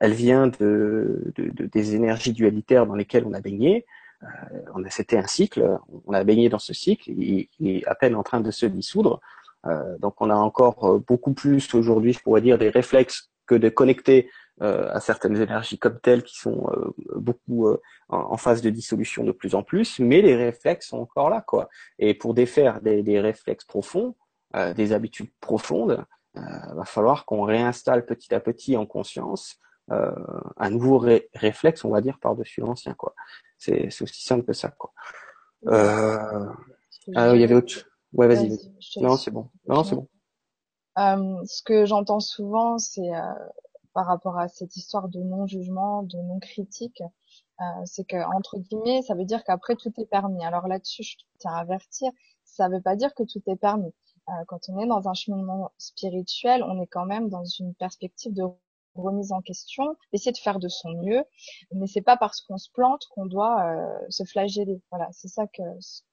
elle vient de, de, de, des énergies dualitaires dans lesquelles on a baigné. Euh, c'était un cycle, on a baigné dans ce cycle, il, est à peine en train de se dissoudre. Euh, donc on a encore euh, beaucoup plus aujourd'hui, je pourrais dire, des réflexes que de connecter à certaines énergies comme telles qui sont beaucoup en, phase de dissolution de plus en plus, mais les réflexes sont encore là, quoi. Et pour défaire des, des réflexes profonds, des habitudes profondes, va falloir qu'on réinstalle petit à petit en conscience un nouveau réflexe, on va dire, par-dessus l'ancien, quoi. C'est aussi simple que ça, quoi. Euh... Ah, il y avait autre. Ouais, vas-y. non, c'est bon. Non, c'est bon. Euh, ce que j'entends souvent, c'est euh, par rapport à cette histoire de non-jugement, de non-critique, euh, c'est que entre guillemets, ça veut dire qu'après tout est permis. Alors là-dessus, je tiens à avertir, ça veut pas dire que tout est permis. Euh, quand on est dans un cheminement spirituel, on est quand même dans une perspective de remise en question, essayer de faire de son mieux, mais c'est pas parce qu'on se plante qu'on doit euh, se flageller. Voilà, c'est ça que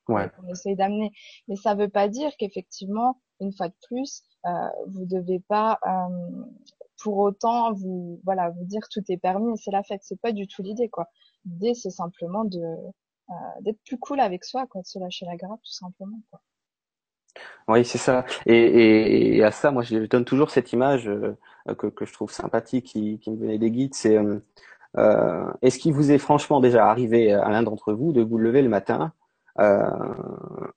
qu'on essaye d'amener. Mais ça veut pas dire qu'effectivement, une fois de plus, euh, vous devez pas euh, pour autant vous voilà vous dire tout est permis et c'est la fête. C'est pas du tout l'idée quoi. L'idée c'est simplement de euh, d'être plus cool avec soi, quoi, de se lâcher la grappe tout simplement. Quoi. Oui, c'est ça. Et, et, à ça, moi, je donne toujours cette image euh, que, que, je trouve sympathique, qui, qui me venait des guides. C'est euh, euh, est-ce qu'il vous est franchement déjà arrivé à l'un d'entre vous de vous lever le matin euh,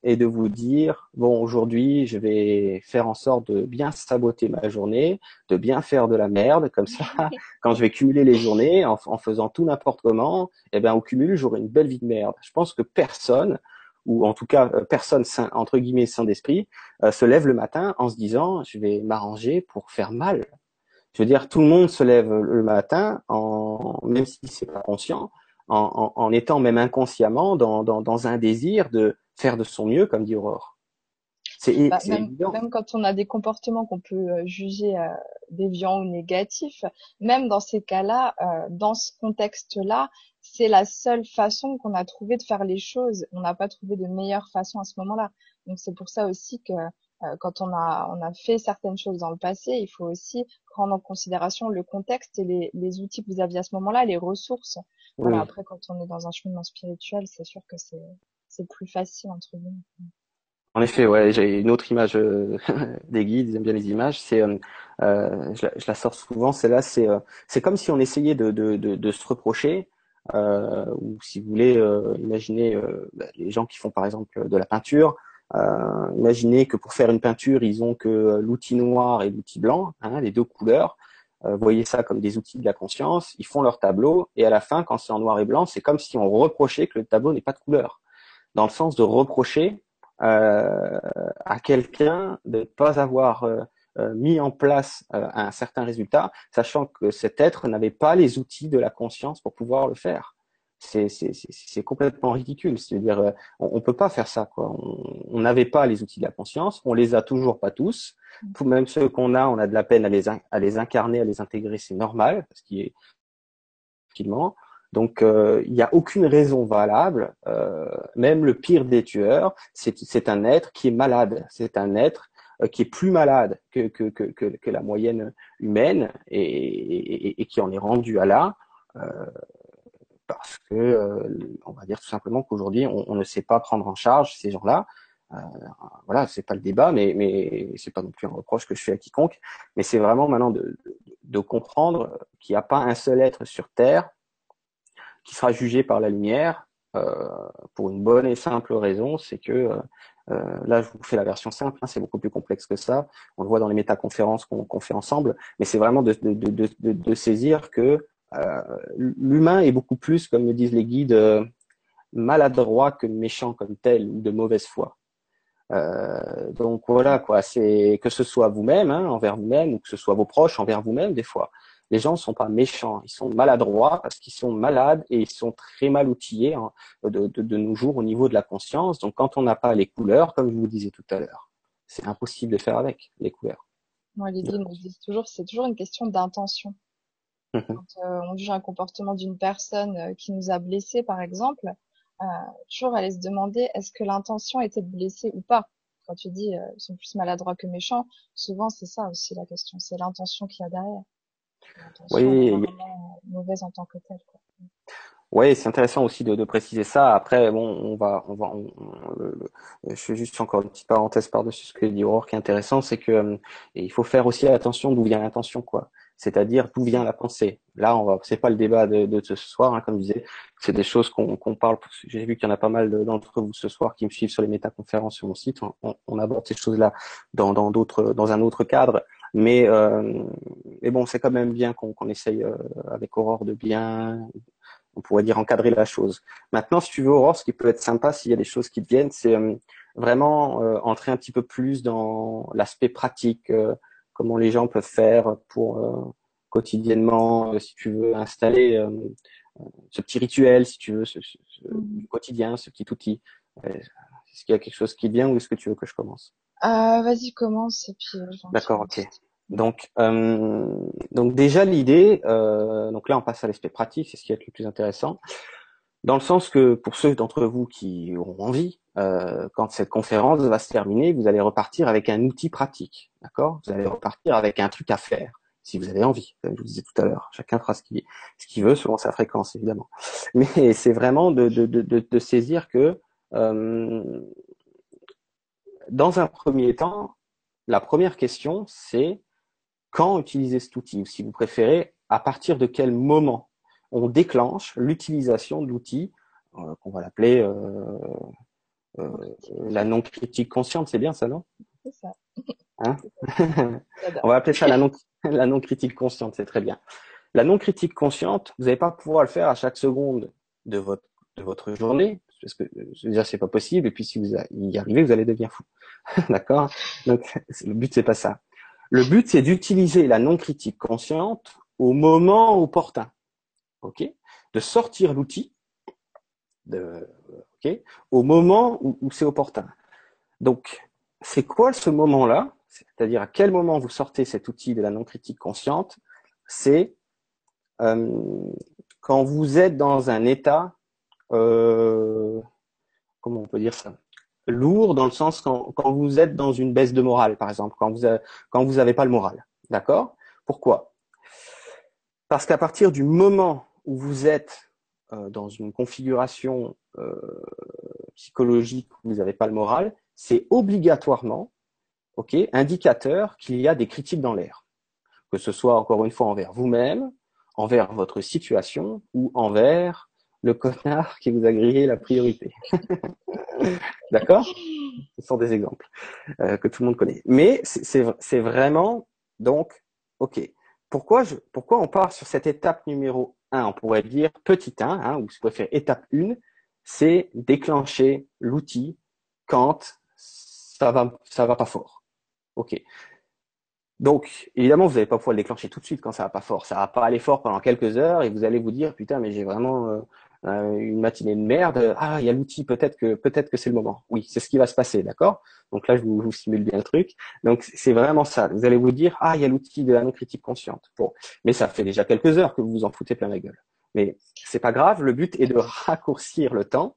et de vous dire bon, aujourd'hui, je vais faire en sorte de bien saboter ma journée, de bien faire de la merde, comme ça, *laughs* quand je vais cumuler les journées en, en faisant tout n'importe comment, eh bien, au cumul, j'aurai une belle vie de merde. Je pense que personne ou en tout cas euh, personne entre guillemets sain d'esprit euh, se lève le matin en se disant je vais m'arranger pour faire mal. Je veux dire tout le monde se lève le matin en même si c'est pas conscient en, en, étant même inconsciemment dans, dans, dans, un désir de faire de son mieux comme dit Aurore. C'est bah, même, même, quand on a des comportements qu'on peut euh, juger euh, déviants ou négatifs, même dans ces cas-là, euh, dans ce contexte-là, c'est la seule façon qu'on a trouvé de faire les choses. On n'a pas trouvé de meilleure façon à ce moment-là. Donc c'est pour ça aussi que euh, quand on a on a fait certaines choses dans le passé, il faut aussi prendre en considération le contexte et les, les outils que vous aviez à ce moment-là, les ressources. Voilà, après quand on est dans un cheminement spirituel, c'est sûr que c'est c'est plus facile entre guillemets. En effet, ouais, j'ai une autre image euh, *laughs* des guides, ils aiment bien les images. C'est, euh, je, la, je, la, sors souvent. C'est là, c'est, c'est comme si on essayait de, de, de, de se reprocher euh, ou si vous voulez, euh, imaginez euh, bah, les gens qui font par exemple de la peinture. imaginez que pour faire une peinture, ils ont que l'outil noir et l'outil blanc, hein, les deux couleurs. voyez ça comme des outils de la conscience. Ils font leur tableau et à la fin, quand c'est en noir et blanc, c'est comme si on reprochait que le tableau n'est pas de couleur, dans le sens de reprocher à quelqu'un de ne pas avoir euh, mis en place euh, un certain résultat, sachant que cet être n'avait pas les outils de la conscience pour pouvoir le faire. C'est complètement ridicule. C'est-à-dire, euh, on, ne peut pas faire ça. Quoi. On n'avait pas les outils de la conscience. On les a toujours pas tous. Tout même ceux qu'on a, on a de la peine à les, à les incarner, à les intégrer. C'est normal, parce qu'il est effectivement. Donc, euh, il n'y a aucune raison valable. Euh, même le pire des tueurs, c'est un être qui est malade. C'est un être euh, qui est plus malade que, que, que, la moyenne humaine et, qui en est rendu à là. Euh, parce que euh, on va dire tout simplement qu'aujourd'hui on, ne sait pas prendre en charge ces gens-là. Euh, voilà, c'est pas le débat, mais mais c'est pas non plus un reproche que je fais à quiconque, mais c'est vraiment maintenant de, de, comprendre qu'il n'y a pas un seul être sur Terre qui sera jugé par la lumière euh, pour une bonne et simple raison, c'est que euh, euh là, je vous fais la version simple, hein, c'est beaucoup plus complexe que ça. On le voit dans les métaconférences qu'on fait ensemble, mais c'est vraiment de, saisir que euh, l'humain est beaucoup plus, comme le disent les guides, euh, maladroit que méchant comme tel ou de mauvaise foi. Donc voilà quoi, c'est que ce soit vous-même hein, envers vous-même ou que ce soit vos proches envers vous-même des fois. Les gens ne sont pas méchants, ils sont maladroits parce qu'ils sont malades et ils sont très mal outillés hein, de, de, de, nos jours au niveau de la conscience. Donc quand on n'a pas les couleurs, comme je vous disais tout à l'heure, c'est impossible de faire avec les couleurs. Moi, les guides me disent toujours, c'est toujours une question d'intention. Mhm. Quand euh, on juge un comportement d'une personne euh, qui nous a blessés, par exemple, euh, toujours aller se demander est-ce que l'intention était de blesser ou pas? Quand tu dis euh, ils sont plus maladroits que méchants, souvent c'est ça aussi la question, c'est l'intention qu'il y a derrière. Oui. mauvaise en tant que telle. Quoi. Oui, c'est intéressant aussi de, de, préciser ça. Après, bon, on va, on va, je fais juste encore une petite parenthèse par-dessus ce que dit Aurore qui est intéressant, c'est que il faut faire aussi attention d'où vient l'intention, quoi c'est-à-dire d'où vient la pensée. Là, on va, c'est pas le débat de, de ce soir, hein, comme je disais, c'est des choses qu'on parle. J'ai vu qu'il y en a pas mal d'entre vous ce soir qui me suivent sur les métaconférences sur mon site. On, on aborde ces choses-là dans dans d'autres, dans un autre cadre, mais euh, mais bon, c'est quand même bien qu'on qu'on essaye euh, avec Aurore de bien, on pourrait dire encadrer la chose. Maintenant, si tu veux Aurore, ce qui peut être sympa s'il y a des choses qui te viennent, c'est euh, vraiment euh, entrer un petit peu plus dans l'aspect pratique. Euh, comment les gens peuvent faire pour euh, quotidiennement, euh, si tu veux, installer euh, ce petit rituel, si tu veux, ce, ce, mm. quotidien, ce petit outil. Est-ce qu'il y a quelque chose qui vient ou est-ce que tu veux que je commence? Vas-y, commence et puis. D'accord, ok. Donc, euh, donc déjà l'idée, euh, donc là on passe à l'aspect pratique, c'est ce qui est le plus intéressant, dans le sens que pour ceux d'entre vous qui auront envie, euh, quand cette conférence va se terminer, vous allez repartir avec un outil pratique, d'accord? Vous allez repartir avec un truc à faire, si vous avez envie, comme je vous disais tout à l'heure. Chacun fera ce qu'il ce qu'il veut selon sa fréquence, évidemment. *laughs* Mais c'est vraiment de, de, de, de, saisir que euh, dans un premier temps, la première question, c'est quand utiliser cet outil, ou si vous préférez, à partir de quel moment on déclenche l'utilisation de l'outil euh, qu'on va l'appeler euh, euh, la non-critique consciente, c'est bien ça, non? C'est ça. Hein? *laughs* On va appeler ça la non, la non-critique consciente, c'est très bien. La non-critique consciente, vous n'allez pas pouvoir le faire à chaque seconde de votre, de votre journée, parce que déjà c'est pas possible, et puis si vous y arrivez, vous allez devenir fou. *laughs* D'accord? Donc le but c'est pas ça. Le but c'est d'utiliser la non-critique consciente au moment opportun. Ok? De sortir l'outil, de au moment où, c'est opportun. Donc, c'est quoi ce moment-là? C'est-à-dire à quel moment vous sortez cet outil de la non-critique consciente? C'est euh, quand vous êtes dans un état, euh, comment on peut dire ça? Lourd dans le sens quand, quand, vous êtes dans une baisse de morale, par exemple, quand vous quand vous n'avez pas le moral. D'accord? Pourquoi? Parce qu'à partir du moment où vous êtes euh, dans une configuration euh, psychologique où vous n'avez pas le moral, c'est obligatoirement ok, indicateur qu'il y a des critiques dans l'air. Que ce soit encore une fois envers vous-même, envers votre situation ou envers le connard qui vous a grillé la priorité. *laughs* D'accord? Ce sont des exemples euh, que tout le monde connaît. Mais c'est vraiment donc, ok. Pourquoi, on part sur cette étape numéro on pourrait dire petit 1, hein, ou si vous préférez étape 1, c'est déclencher l'outil quand ça va, va pas fort. Ok. Donc, évidemment, vous n'allez pas pouvoir le déclencher tout de suite quand ça va pas fort. Ça va pas aller fort pendant quelques heures et vous allez vous dire, putain, mais j'ai vraiment euh, une matinée de merde. Ah, il y a l'outil, peut-être que peut-être que c'est le moment. Oui, c'est ce qui va se passer, d'accord? Donc là, je vous, vous, simule bien le truc. Donc c'est vraiment ça. Vous allez vous dire, ah, il y a l'outil de la non critique consciente. Bon, mais ça fait déjà quelques heures que vous vous en foutez plein la gueule. Mais c'est pas grave. Le but est de raccourcir le temps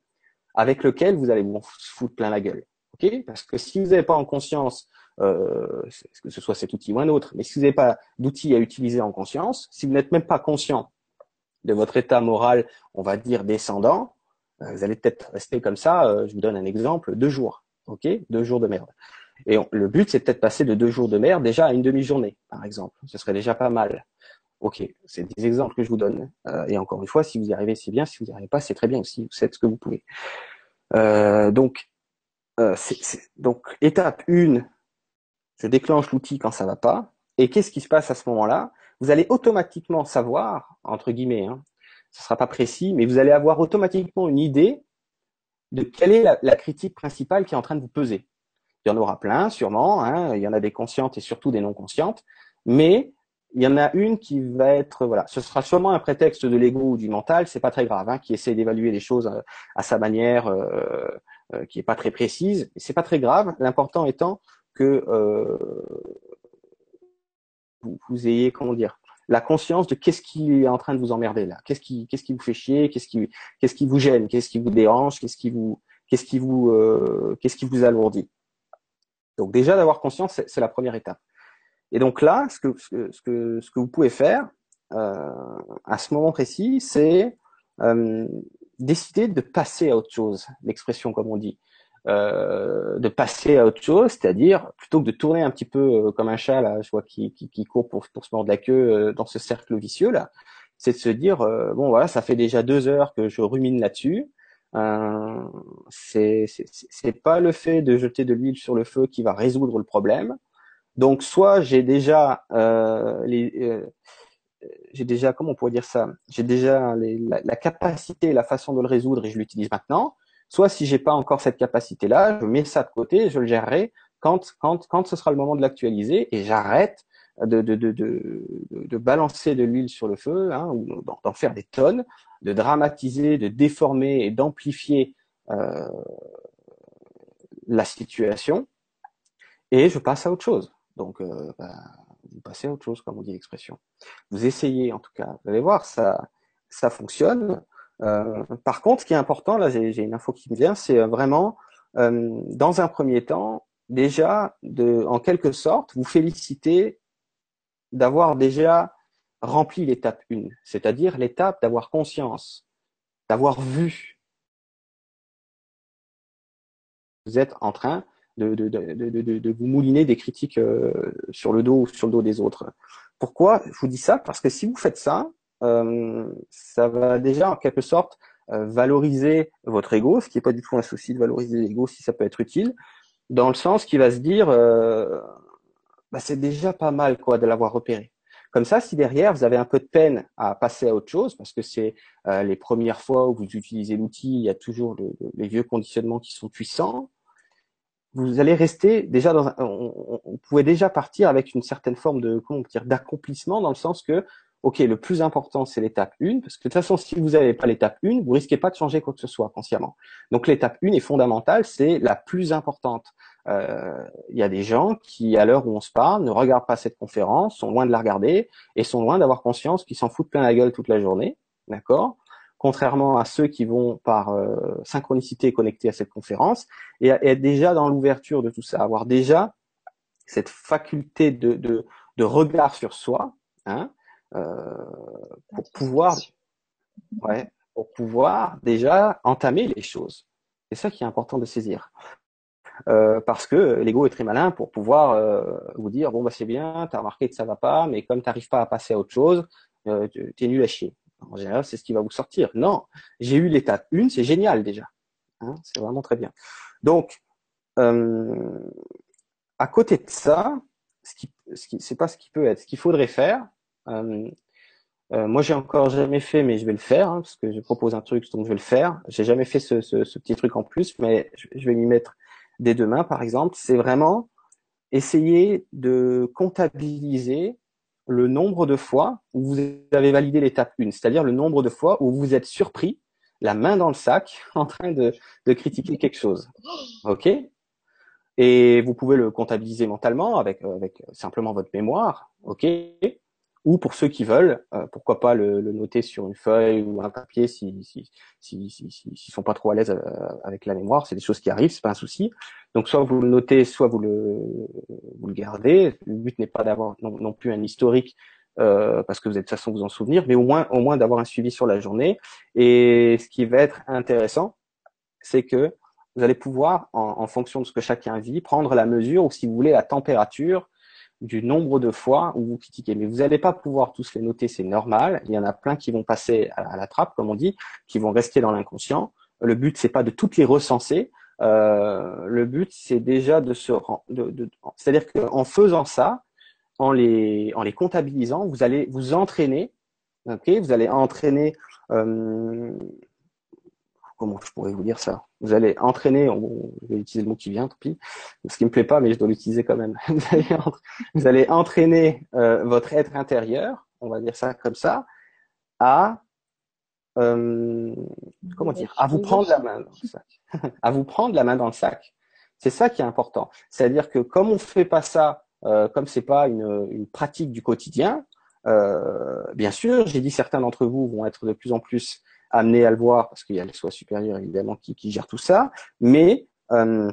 avec lequel vous allez vous foutre plein la gueule. Ok? Parce que si vous n'avez pas en conscience euh, que ce soit cet outil ou un autre, mais si vous n'avez pas d'outil à utiliser en conscience, si vous n'êtes même pas conscient de votre état moral, on va dire descendant, euh, vous allez peut-être rester comme ça. Euh, je vous donne un exemple deux jours, ok Deux jours de merde. Et le but, c'est peut-être passer de deux jours de merde déjà à une demi-journée, par exemple. Ce serait déjà pas mal. Ok, c'est des exemples que je vous donne. Euh, et encore une fois, si vous y arrivez, c'est bien. Si vous n'y arrivez pas, c'est très bien aussi. Vous faites ce que vous pouvez. Donc, euh, donc étape 1, je déclenche l'outil quand ça va pas. Et qu'est-ce qui se passe à ce moment-là? Vous allez automatiquement savoir, entre guillemets, hein, ce ne sera pas précis, mais vous allez avoir automatiquement une idée de quelle est la, critique principale qui est en train de vous peser. Il y en aura plein, sûrement. Hein, il y en a des conscientes et surtout des non conscientes. Mais il y en a une qui va être voilà, ce sera sûrement un prétexte de l'ego ou du mental, c'est pas très grave, hein, qui essaie d'évaluer les choses à, à sa manière, euh, euh, qui est pas très précise. C'est pas très grave. L'important étant que euh, vous, ayez comment dire la conscience de qu'est-ce qui est en train de vous emmerder là, qu'est-ce qui qu'est-ce qui vous fait chier, qu'est-ce qui vous gêne, qu'est-ce qui vous dérange, qu'est-ce qui vous qu'est-ce qui vous euh, alourdit. Donc déjà d'avoir conscience, c'est la première étape. Et donc là, ce que vous pouvez faire euh, à ce moment précis, c'est euh, décider de passer à autre chose, l'expression comme on dit, euh, de passer à autre chose, c'est-à-dire plutôt que de tourner un petit peu euh, comme un chat là, je vois qui, qui, qui court pour, pour se mordre la queue euh, dans ce cercle vicieux là, c'est de se dire euh, bon voilà, ça fait déjà deux heures que je rumine là-dessus. Euh, c'est pas le fait de jeter de l'huile sur le feu qui va résoudre le problème. Donc soit j'ai déjà euh, les j'ai déjà comment on pourrait dire ça? J'ai déjà la, la, capacité la façon de le résoudre et je l'utilise maintenant soit si j'ai pas encore cette capacité là je mets ça de côté je le gérerai quand quand quand ce sera le moment de l'actualiser et j'arrête de de, de, de, de, balancer de l'huile sur le feu hein, ou d'en faire des tonnes de dramatiser de déformer et d'amplifier euh, la situation et je passe à autre chose donc, euh, bah, vous passez à autre chose, comme on dit l'expression. Vous essayez, en tout cas. Vous allez voir, ça, ça fonctionne. Euh, par contre, ce qui est important, là, j'ai une info qui me vient, c'est euh, vraiment, euh, dans un premier temps, déjà, de, en quelque sorte, vous féliciter d'avoir déjà rempli l'étape 1, c'est-à-dire l'étape d'avoir conscience, d'avoir vu. Vous êtes en train de, de, de, de, vous mouliner des critiques euh, sur le dos ou sur le dos des autres. Pourquoi je vous dis ça? Parce que si vous faites ça, ça va déjà en quelque sorte euh, valoriser votre ego, ce qui n'est pas du tout un souci de valoriser l'ego si ça peut être utile, dans le sens qui va se dire, euh, bah, c'est déjà pas mal quoi de l'avoir repéré. Comme ça, si derrière vous avez un peu de peine à passer à autre chose, parce que c'est euh, les premières fois où vous utilisez l'outil, il y a toujours le, les vieux conditionnements qui sont puissants, vous allez rester déjà dans un, on, pouvait déjà partir avec une certaine forme de comment dire d'accomplissement dans le sens que ok le plus important c'est l'étape 1 parce que de toute façon si vous n'avez pas l'étape 1 vous risquez pas de changer quoi que ce soit consciemment. Donc l'étape 1 est fondamentale c'est la plus importante. Euh, il y a des gens qui à l'heure où on se parle ne regardent pas cette conférence sont loin de la regarder et sont loin d'avoir conscience qu'ils s'en foutent plein la gueule toute la journée d'accord? Contrairement à ceux qui vont par euh, synchronicité connecter à cette conférence, et, être déjà dans l'ouverture de tout ça, avoir déjà cette faculté de, de, de regard sur soi, hein, pour pouvoir, ouais, pour pouvoir déjà entamer les choses. C'est ça qui est important de saisir. Euh, parce que l'ego est très malin pour pouvoir euh, vous dire bon bah c'est bien, t'as remarqué que ça va pas, mais comme t'arrives pas à passer à autre chose, euh, t'es nul à chier. En général, c'est ce qui va vous sortir. Non, j'ai eu l'étape 1, c'est génial déjà. Hein, c'est vraiment très bien. Donc, euh, à côté de ça, ce qui, ce qui, c'est pas ce qui peut être. Ce qu'il faudrait faire, euh, euh, moi j'ai encore jamais fait, mais je vais le faire hein, parce que je propose un truc, donc je vais le faire. J'ai jamais fait ce, ce, ce, petit truc en plus, mais je, vais m'y mettre dès demain, par exemple. C'est vraiment essayez de comptabiliser le nombre de fois où vous avez validé l'étape 1, c'est-à-dire le nombre de fois où vous êtes surpris, la main dans le sac, *laughs* en train de, de critiquer quelque chose. OK? Et vous pouvez le comptabiliser mentalement avec, avec simplement votre mémoire. OK? Ou pour ceux qui veulent, euh, pourquoi pas le, le, noter sur une feuille ou un papier si si si s'ils si, si, sont pas trop à l'aise euh, avec la mémoire, c'est des choses qui arrivent, c'est pas un souci. Donc soit vous le notez, soit vous le vous le gardez. Le but n'est pas d'avoir non, plus un historique euh, parce que vous êtes de toute façon vous en souvenir, mais au moins au moins d'avoir un suivi sur la journée. Et ce qui va être intéressant, c'est que vous allez pouvoir, en, en fonction de ce que chacun vit, prendre la mesure ou si vous voulez la température du nombre de fois où vous critiquez. Mais vous n'allez pas pouvoir tous les noter, c'est normal. Il y en a plein qui vont passer à la trappe, comme on dit, qui vont rester dans l'inconscient. Le but, c'est pas de toutes les recenser. Euh, le but, c'est déjà de se, de, de, c'est-à-dire qu'en faisant ça, en les, en les comptabilisant, vous allez vous entraîner. Ok, vous allez entraîner euh, comment je pourrais vous dire ça Vous allez entraîner, je vais utiliser le mot qui vient, tant pis, ce qui me plaît pas, mais je dois l'utiliser quand même. *laughs* Vous allez, entraîner euh, votre être intérieur, on va dire ça comme ça, à euh, comment dire, à vous prendre la main dans le sac, *laughs* à vous prendre la main dans le sac. C'est ça qui est important. C'est-à-dire que comme on fait pas ça, euh, comme c'est pas une, une, pratique du quotidien, euh, bien sûr, j'ai dit certains d'entre vous vont être de plus en plus amené à le voir parce qu'il y a le soi supérieur évidemment qui, qui gère tout ça, mais euh,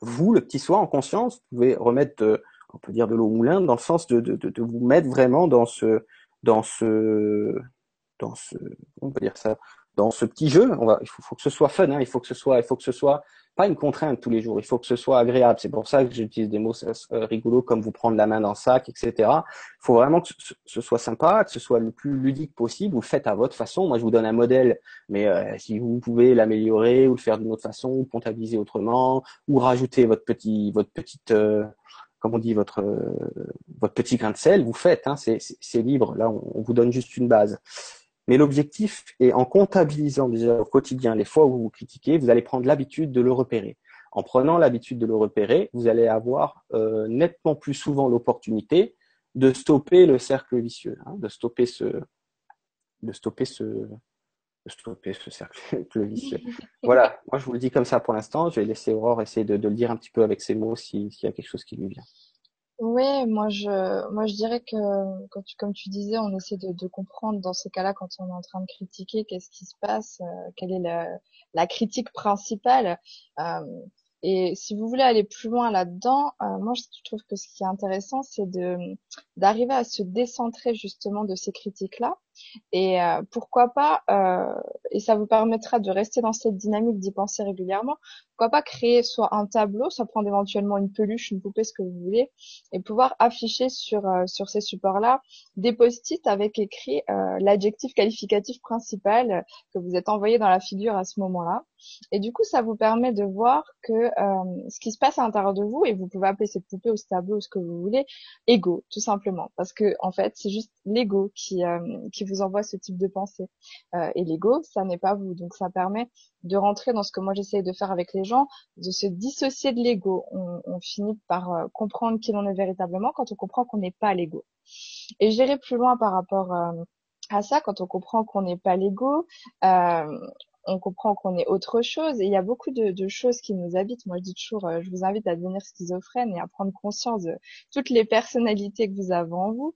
vous, le petit soi en conscience, vous pouvez remettre, on peut dire de l'eau au moulin, dans le sens de, de, de, vous mettre vraiment dans ce, dans ce, dans ce, on peut dire ça, dans ce petit jeu. On va, il faut, faut que ce soit fun, hein, il faut que ce soit, il faut que ce soit pas une contrainte tous les jours. Il faut que ce soit agréable. C'est pour ça que j'utilise des mots euh, rigolos comme vous prendre la main dans le sac, etc. Il faut vraiment que ce soit sympa, que ce soit le plus ludique possible. Vous le faites à votre façon. Moi, je vous donne un modèle, mais euh, si vous pouvez l'améliorer ou le faire d'une autre façon, ou comptabiliser autrement, ou rajouter votre petit, votre petite, euh, comme on dit, votre votre petit grain de sel, vous faites. Hein, c'est libre. Là, on vous donne juste une base. Mais l'objectif est en comptabilisant déjà au quotidien les fois où vous critiquez, vous allez prendre l'habitude de le repérer. En prenant l'habitude de le repérer, vous allez avoir euh, nettement plus souvent l'opportunité de stopper le cercle vicieux, hein, de stopper ce, de stopper ce, de stopper ce cercle *laughs* vicieux. Voilà, moi je vous le dis comme ça pour l'instant. Je vais laisser Aurore essayer de le dire un petit peu avec ses mots s'il y a quelque chose qui lui vient. Oui, moi je, moi je dirais que quand tu, comme tu disais, on essaie de, de comprendre dans ces cas-là quand on est en train de critiquer, qu'est-ce qui se passe, euh, quelle est la, critique principale. Euh, et si vous voulez aller plus loin là-dedans, euh, moi je trouve que ce qui est intéressant, c'est de d'arriver à se décentrer justement de ces critiques-là et euh, pourquoi pas, euh, et ça vous permettra de rester dans cette dynamique d'y penser régulièrement, pourquoi pas créer soit un tableau, soit prendre éventuellement une peluche, une poupée, ce que vous voulez, et pouvoir afficher sur, euh, sur ces supports-là des post-it avec écrit l'adjectif qualificatif principal que vous êtes envoyé dans la figure à ce moment-là. Et du coup, ça vous permet de voir que ce qui se passe à l'intérieur de vous, et vous pouvez appeler cette poupée ou ce tableau, ce que vous voulez, ego, tout simplement. Parce que en fait, c'est juste l'ego qui, qui vous envoie ce type de pensée. Euh, et l'ego, ça n'est pas vous. Donc ça permet de rentrer dans ce que moi j'essaie de faire avec les gens, de se dissocier de l'ego. On, on, finit par euh, comprendre qui l'on est véritablement quand on comprend qu'on n'est pas l'ego. Et j'irai plus loin par rapport euh, à ça, quand on comprend qu'on n'est pas l'ego, euh, on comprend qu'on est autre chose. Et il y a beaucoup de, choses qui nous habitent. Moi, je dis toujours, euh, je vous invite à devenir schizophrène et à prendre conscience de toutes les personnalités que vous avez en vous.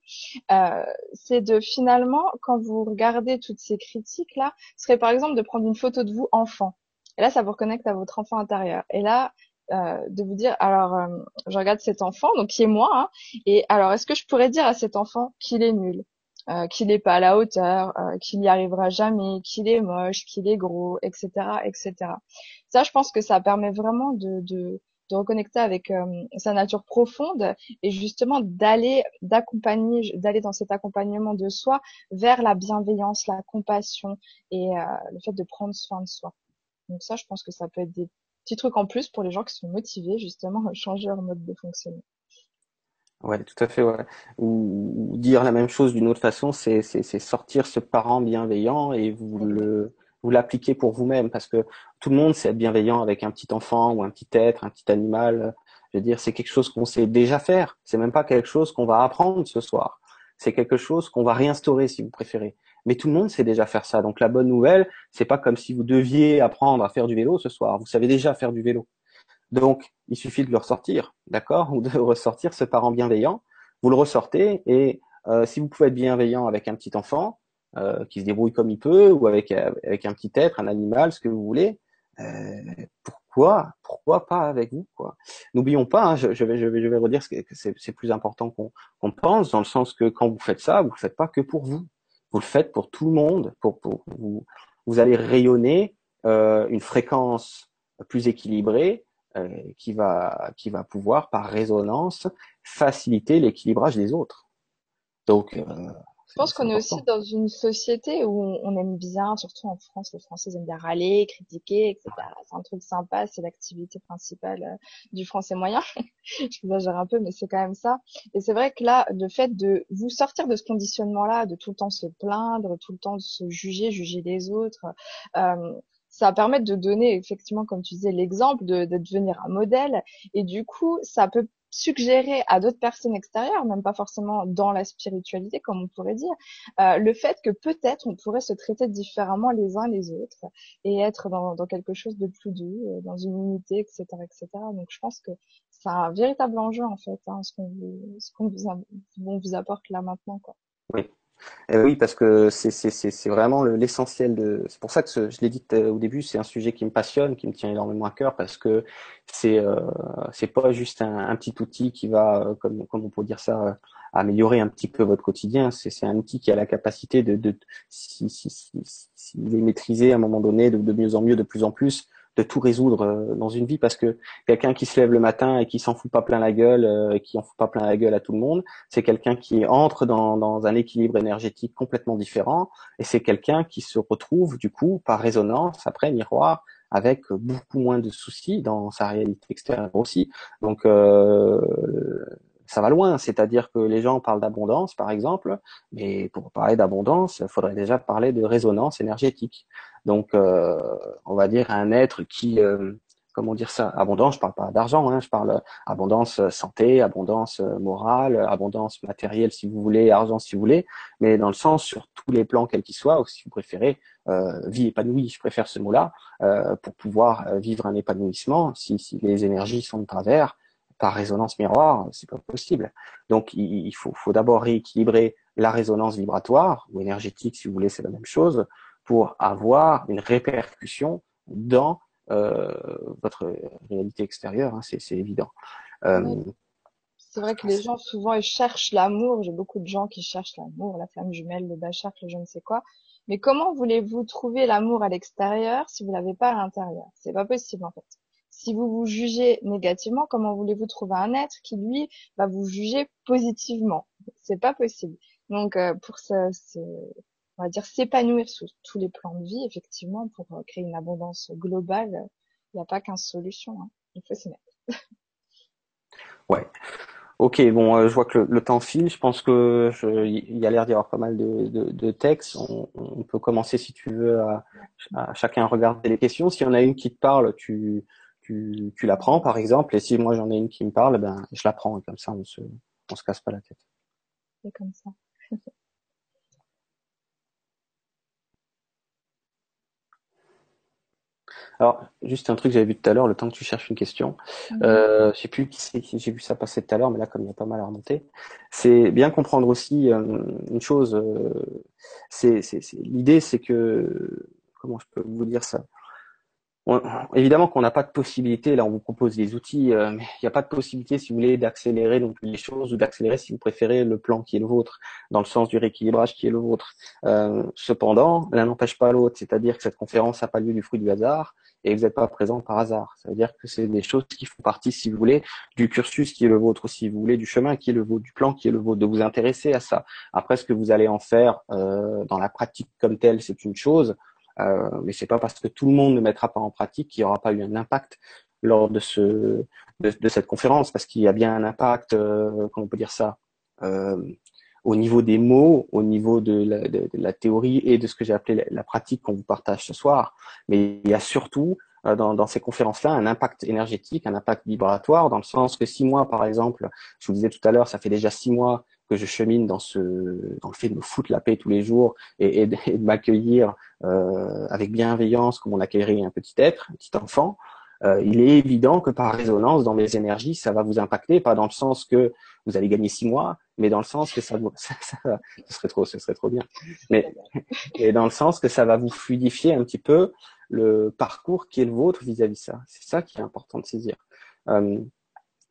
Euh, c'est de finalement, quand vous regardez toutes ces critiques-là, ce serait par exemple de prendre une photo de vous enfant. Et là, ça vous reconnecte à votre enfant intérieur. Et là, euh, de vous dire, alors, je regarde cet enfant, donc qui est moi, hein, et alors, est-ce que je pourrais dire à cet enfant qu'il est nul? Euh, qu'il n'est pas à la hauteur, euh, qu'il n'y arrivera jamais, qu'il est moche, qu'il est gros, etc., etc. Ça, je pense que ça permet vraiment de, de, de reconnecter avec euh, sa nature profonde et justement d'aller d'accompagner, d'aller dans cet accompagnement de soi vers la bienveillance, la compassion et le fait de prendre soin de soi. Donc ça, je pense que ça peut être des petits trucs en plus pour les gens qui sont motivés justement à changer leur mode de fonctionnement. Ouais, tout à fait. Ouais. Ou, dire la même chose d'une autre façon, c'est sortir ce parent bienveillant et vous le vous l'appliquez pour vous-même parce que tout le monde sait être bienveillant avec un petit enfant ou un petit être, un petit animal. Je veux dire, c'est quelque chose qu'on sait déjà faire. C'est même pas quelque chose qu'on va apprendre ce soir. C'est quelque chose qu'on va réinstaurer, si vous préférez. Mais tout le monde sait déjà faire ça. Donc la bonne nouvelle, c'est pas comme si vous deviez apprendre à faire du vélo ce soir. Vous savez déjà faire du vélo. Donc il suffit de le ressortir, d'accord, ou de *laughs* ressortir ce parent bienveillant. Vous le ressortez et euh, si vous pouvez être bienveillant avec un petit enfant euh, qui se débrouille comme il peut, ou avec avec un petit être, un animal, ce que vous voulez, euh, pourquoi pourquoi pas avec vous N'oublions pas, hein, je, vais je vais je vais redire que c'est plus important qu'on pense dans le sens que quand vous faites ça, vous le faites pas que pour vous, vous le faites pour tout le monde, pour pour vous. Vous allez rayonner euh, une fréquence plus équilibrée euh, qui va qui va pouvoir par résonance faciliter l'équilibrage des autres. Donc euh, je pense qu'on est aussi dans une société où on aime bien, surtout en France, les Français aiment bien râler, critiquer, etc. C'est un truc sympa, c'est l'activité principale euh, du français moyen. *laughs* J'exagère un peu, mais c'est quand même ça. Et c'est vrai que là, le fait de vous sortir de ce conditionnement-là, de tout le temps se plaindre, tout le temps se juger, juger les autres, euh, ça va permettre de donner effectivement, comme tu disais, l'exemple, de, de devenir un modèle. Et du coup, ça peut suggérer à d'autres personnes extérieures, même pas forcément dans la spiritualité, comme on pourrait dire, euh, le fait que peut-être on pourrait se traiter différemment les uns les autres et être dans, dans quelque chose de plus doux, euh, dans une unité, etc., etc. Donc je pense que c'est un véritable enjeu en fait, hein, ce qu'on vous, qu'on vous, vous apporte là maintenant, quoi. Oui, eh oui, parce que c'est vraiment l'essentiel de. C'est pour ça que je l'ai dit euh, au début, c'est un sujet qui me passionne, qui me tient énormément à cœur, parce que c'est euh, c'est pas juste un, petit outil qui va, euh, comme on peut dire ça, améliorer un petit peu votre quotidien. C'est un outil qui a la capacité de, de s'il si, si, si, est à un moment donné, de, de mieux en mieux, de plus en plus, de tout résoudre euh, dans une vie parce que quelqu'un qui se lève le matin et qui s'en fout pas plein la gueule euh, et qui en fout pas plein la gueule à tout le monde, c'est quelqu'un qui entre dans, dans un équilibre énergétique complètement différent et c'est quelqu'un qui se retrouve du coup par résonance après miroir avec beaucoup moins de soucis dans sa réalité extérieure aussi. Donc euh, ça va loin, c'est-à-dire que les gens parlent d'abondance, par exemple, mais pour parler d'abondance, il faudrait déjà parler de résonance énergétique. Donc, euh, on va dire un être qui, euh, comment dire ça, abondance, je parle pas d'argent, hein, je parle abondance santé, abondance morale, abondance matérielle si vous voulez, argent si vous voulez, mais dans le sens sur tous les plans quels qu'ils soient, ou si vous préférez, euh, vie épanouie, je préfère ce mot-là, euh, pour pouvoir euh, vivre un épanouissement, si, si les énergies sont de travers, par résonance miroir, c'est pas possible. Donc il, faut d'abord rééquilibrer la résonance vibratoire ou énergétique, si vous voulez, c'est la même chose, pour avoir une répercussion dans euh, votre réalité extérieure. Hein, c'est évident. Euh, c'est vrai que les gens souvent ils cherchent l'amour. J'ai beaucoup de gens qui cherchent l'amour, la femme jumelle, le bachar, le je ne sais quoi. Mais comment voulez-vous trouver l'amour à l'extérieur si vous l'avez pas à l'intérieur? C'est pas possible en fait si vous vous jugez négativement, comment voulez-vous trouver un être qui lui va vous juger positivement? C'est pas possible. Donc euh, pour ça, on va dire s'épanouir sous tous les plans de vie, effectivement, pour euh, créer une abondance globale, il n'y a pas qu'une solution. Hein. Il faut s'y mettre. *laughs* ouais. Ok, bon, euh, je vois que le, temps file. Je pense que il y a l'air d'y avoir pas mal de, textes. On, peut commencer, si tu veux, à, à, chacun regarder les questions. S'il y en a une qui te parle, tu, tu, tu la prends par exemple, et si moi j'en ai une qui me parle, ben je la prends, et comme ça on se, on se casse pas la tête. C'est comme ça. Alors, juste un truc que j'avais vu tout à l'heure, le temps que tu cherches une question. Mm euh, je sais plus qui j'ai vu ça passer tout à l'heure, mais là, comme il y a pas mal à remonter, c'est bien comprendre aussi euh, une chose. Euh, c'est l'idée, c'est que comment je peux vous dire ça? Évidemment qu'on n'a pas de possibilité, là on vous propose des outils, euh, mais il n'y a pas de possibilité, si vous voulez, d'accélérer donc les choses ou d'accélérer, si vous préférez, le plan qui est le vôtre, dans le sens du rééquilibrage qui est le vôtre. Euh, cependant, l'un n'empêche pas l'autre, c'est-à-dire que cette conférence n'a pas lieu du fruit du hasard et vous n'êtes pas présent par hasard. Ça veut dire que c'est des choses qui font partie, si vous voulez, du cursus qui est le vôtre, si vous voulez, du chemin qui est le vôtre, du plan qui est le vôtre, de vous intéresser à ça. Après, ce que vous allez en faire euh, dans la pratique comme telle, c'est une chose. Euh, mais c'est pas parce que tout le monde ne mettra pas en pratique qu'il n'y aura pas eu un impact lors de ce de, cette conférence, parce qu'il y a bien un impact, euh, comment on peut dire ça, euh, au niveau des mots, au niveau de la, théorie et de ce que j'ai appelé la, pratique qu'on vous partage ce soir. Mais il y a surtout euh, dans, ces conférences-là un impact énergétique, un impact vibratoire, dans le sens que six mois, par exemple, je vous disais tout à l'heure, ça fait déjà six mois que je chemine dans ce, dans le fait de me foutre la paix tous les jours et, et de, m'accueillir euh, avec bienveillance comme on accueillerait un petit être, un petit enfant. Euh, il est évident que par résonance dans mes énergies, ça va vous impacter, pas dans le sens que vous allez gagner six mois, mais dans le sens que ça, *laughs* ça, ça ce serait trop, ce serait trop bien, mais et dans le sens que ça va vous fluidifier un petit peu le parcours qui est le vôtre vis-à-vis de ça. C'est ça qui est important de saisir. Euh,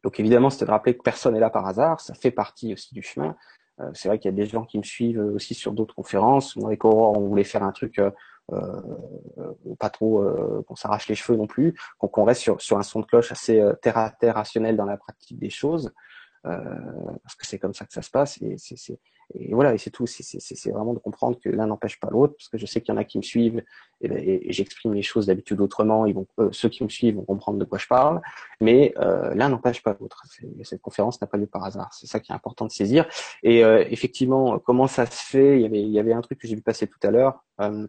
donc évidemment, c'était de rappeler que personne n'est là par hasard, ça fait partie aussi du chemin. Euh, c'est vrai qu'il y a des gens qui me suivent aussi sur d'autres conférences. Moi, avec Aurore, on voulait faire un truc euh, euh pas trop qu'on s'arrache les cheveux non plus, qu'on reste sur, sur un son de cloche assez terre à terre rationnel dans la pratique des choses. Euh, parce que c'est comme ça que ça se passe et c'est et voilà et c'est tout. C'est vraiment de comprendre que l'un n'empêche pas l'autre parce que je sais qu'il y en a qui me suivent et, et, j'exprime les choses d'habitude autrement. Ils vont euh, ceux qui me suivent vont comprendre de quoi je parle mais euh, l'un n'empêche pas l'autre. Cette conférence n'a pas lieu par hasard. C'est ça qui est important de saisir. Et euh, effectivement comment ça se fait? Il y avait il y avait un truc que j'ai vu passer tout à l'heure euh,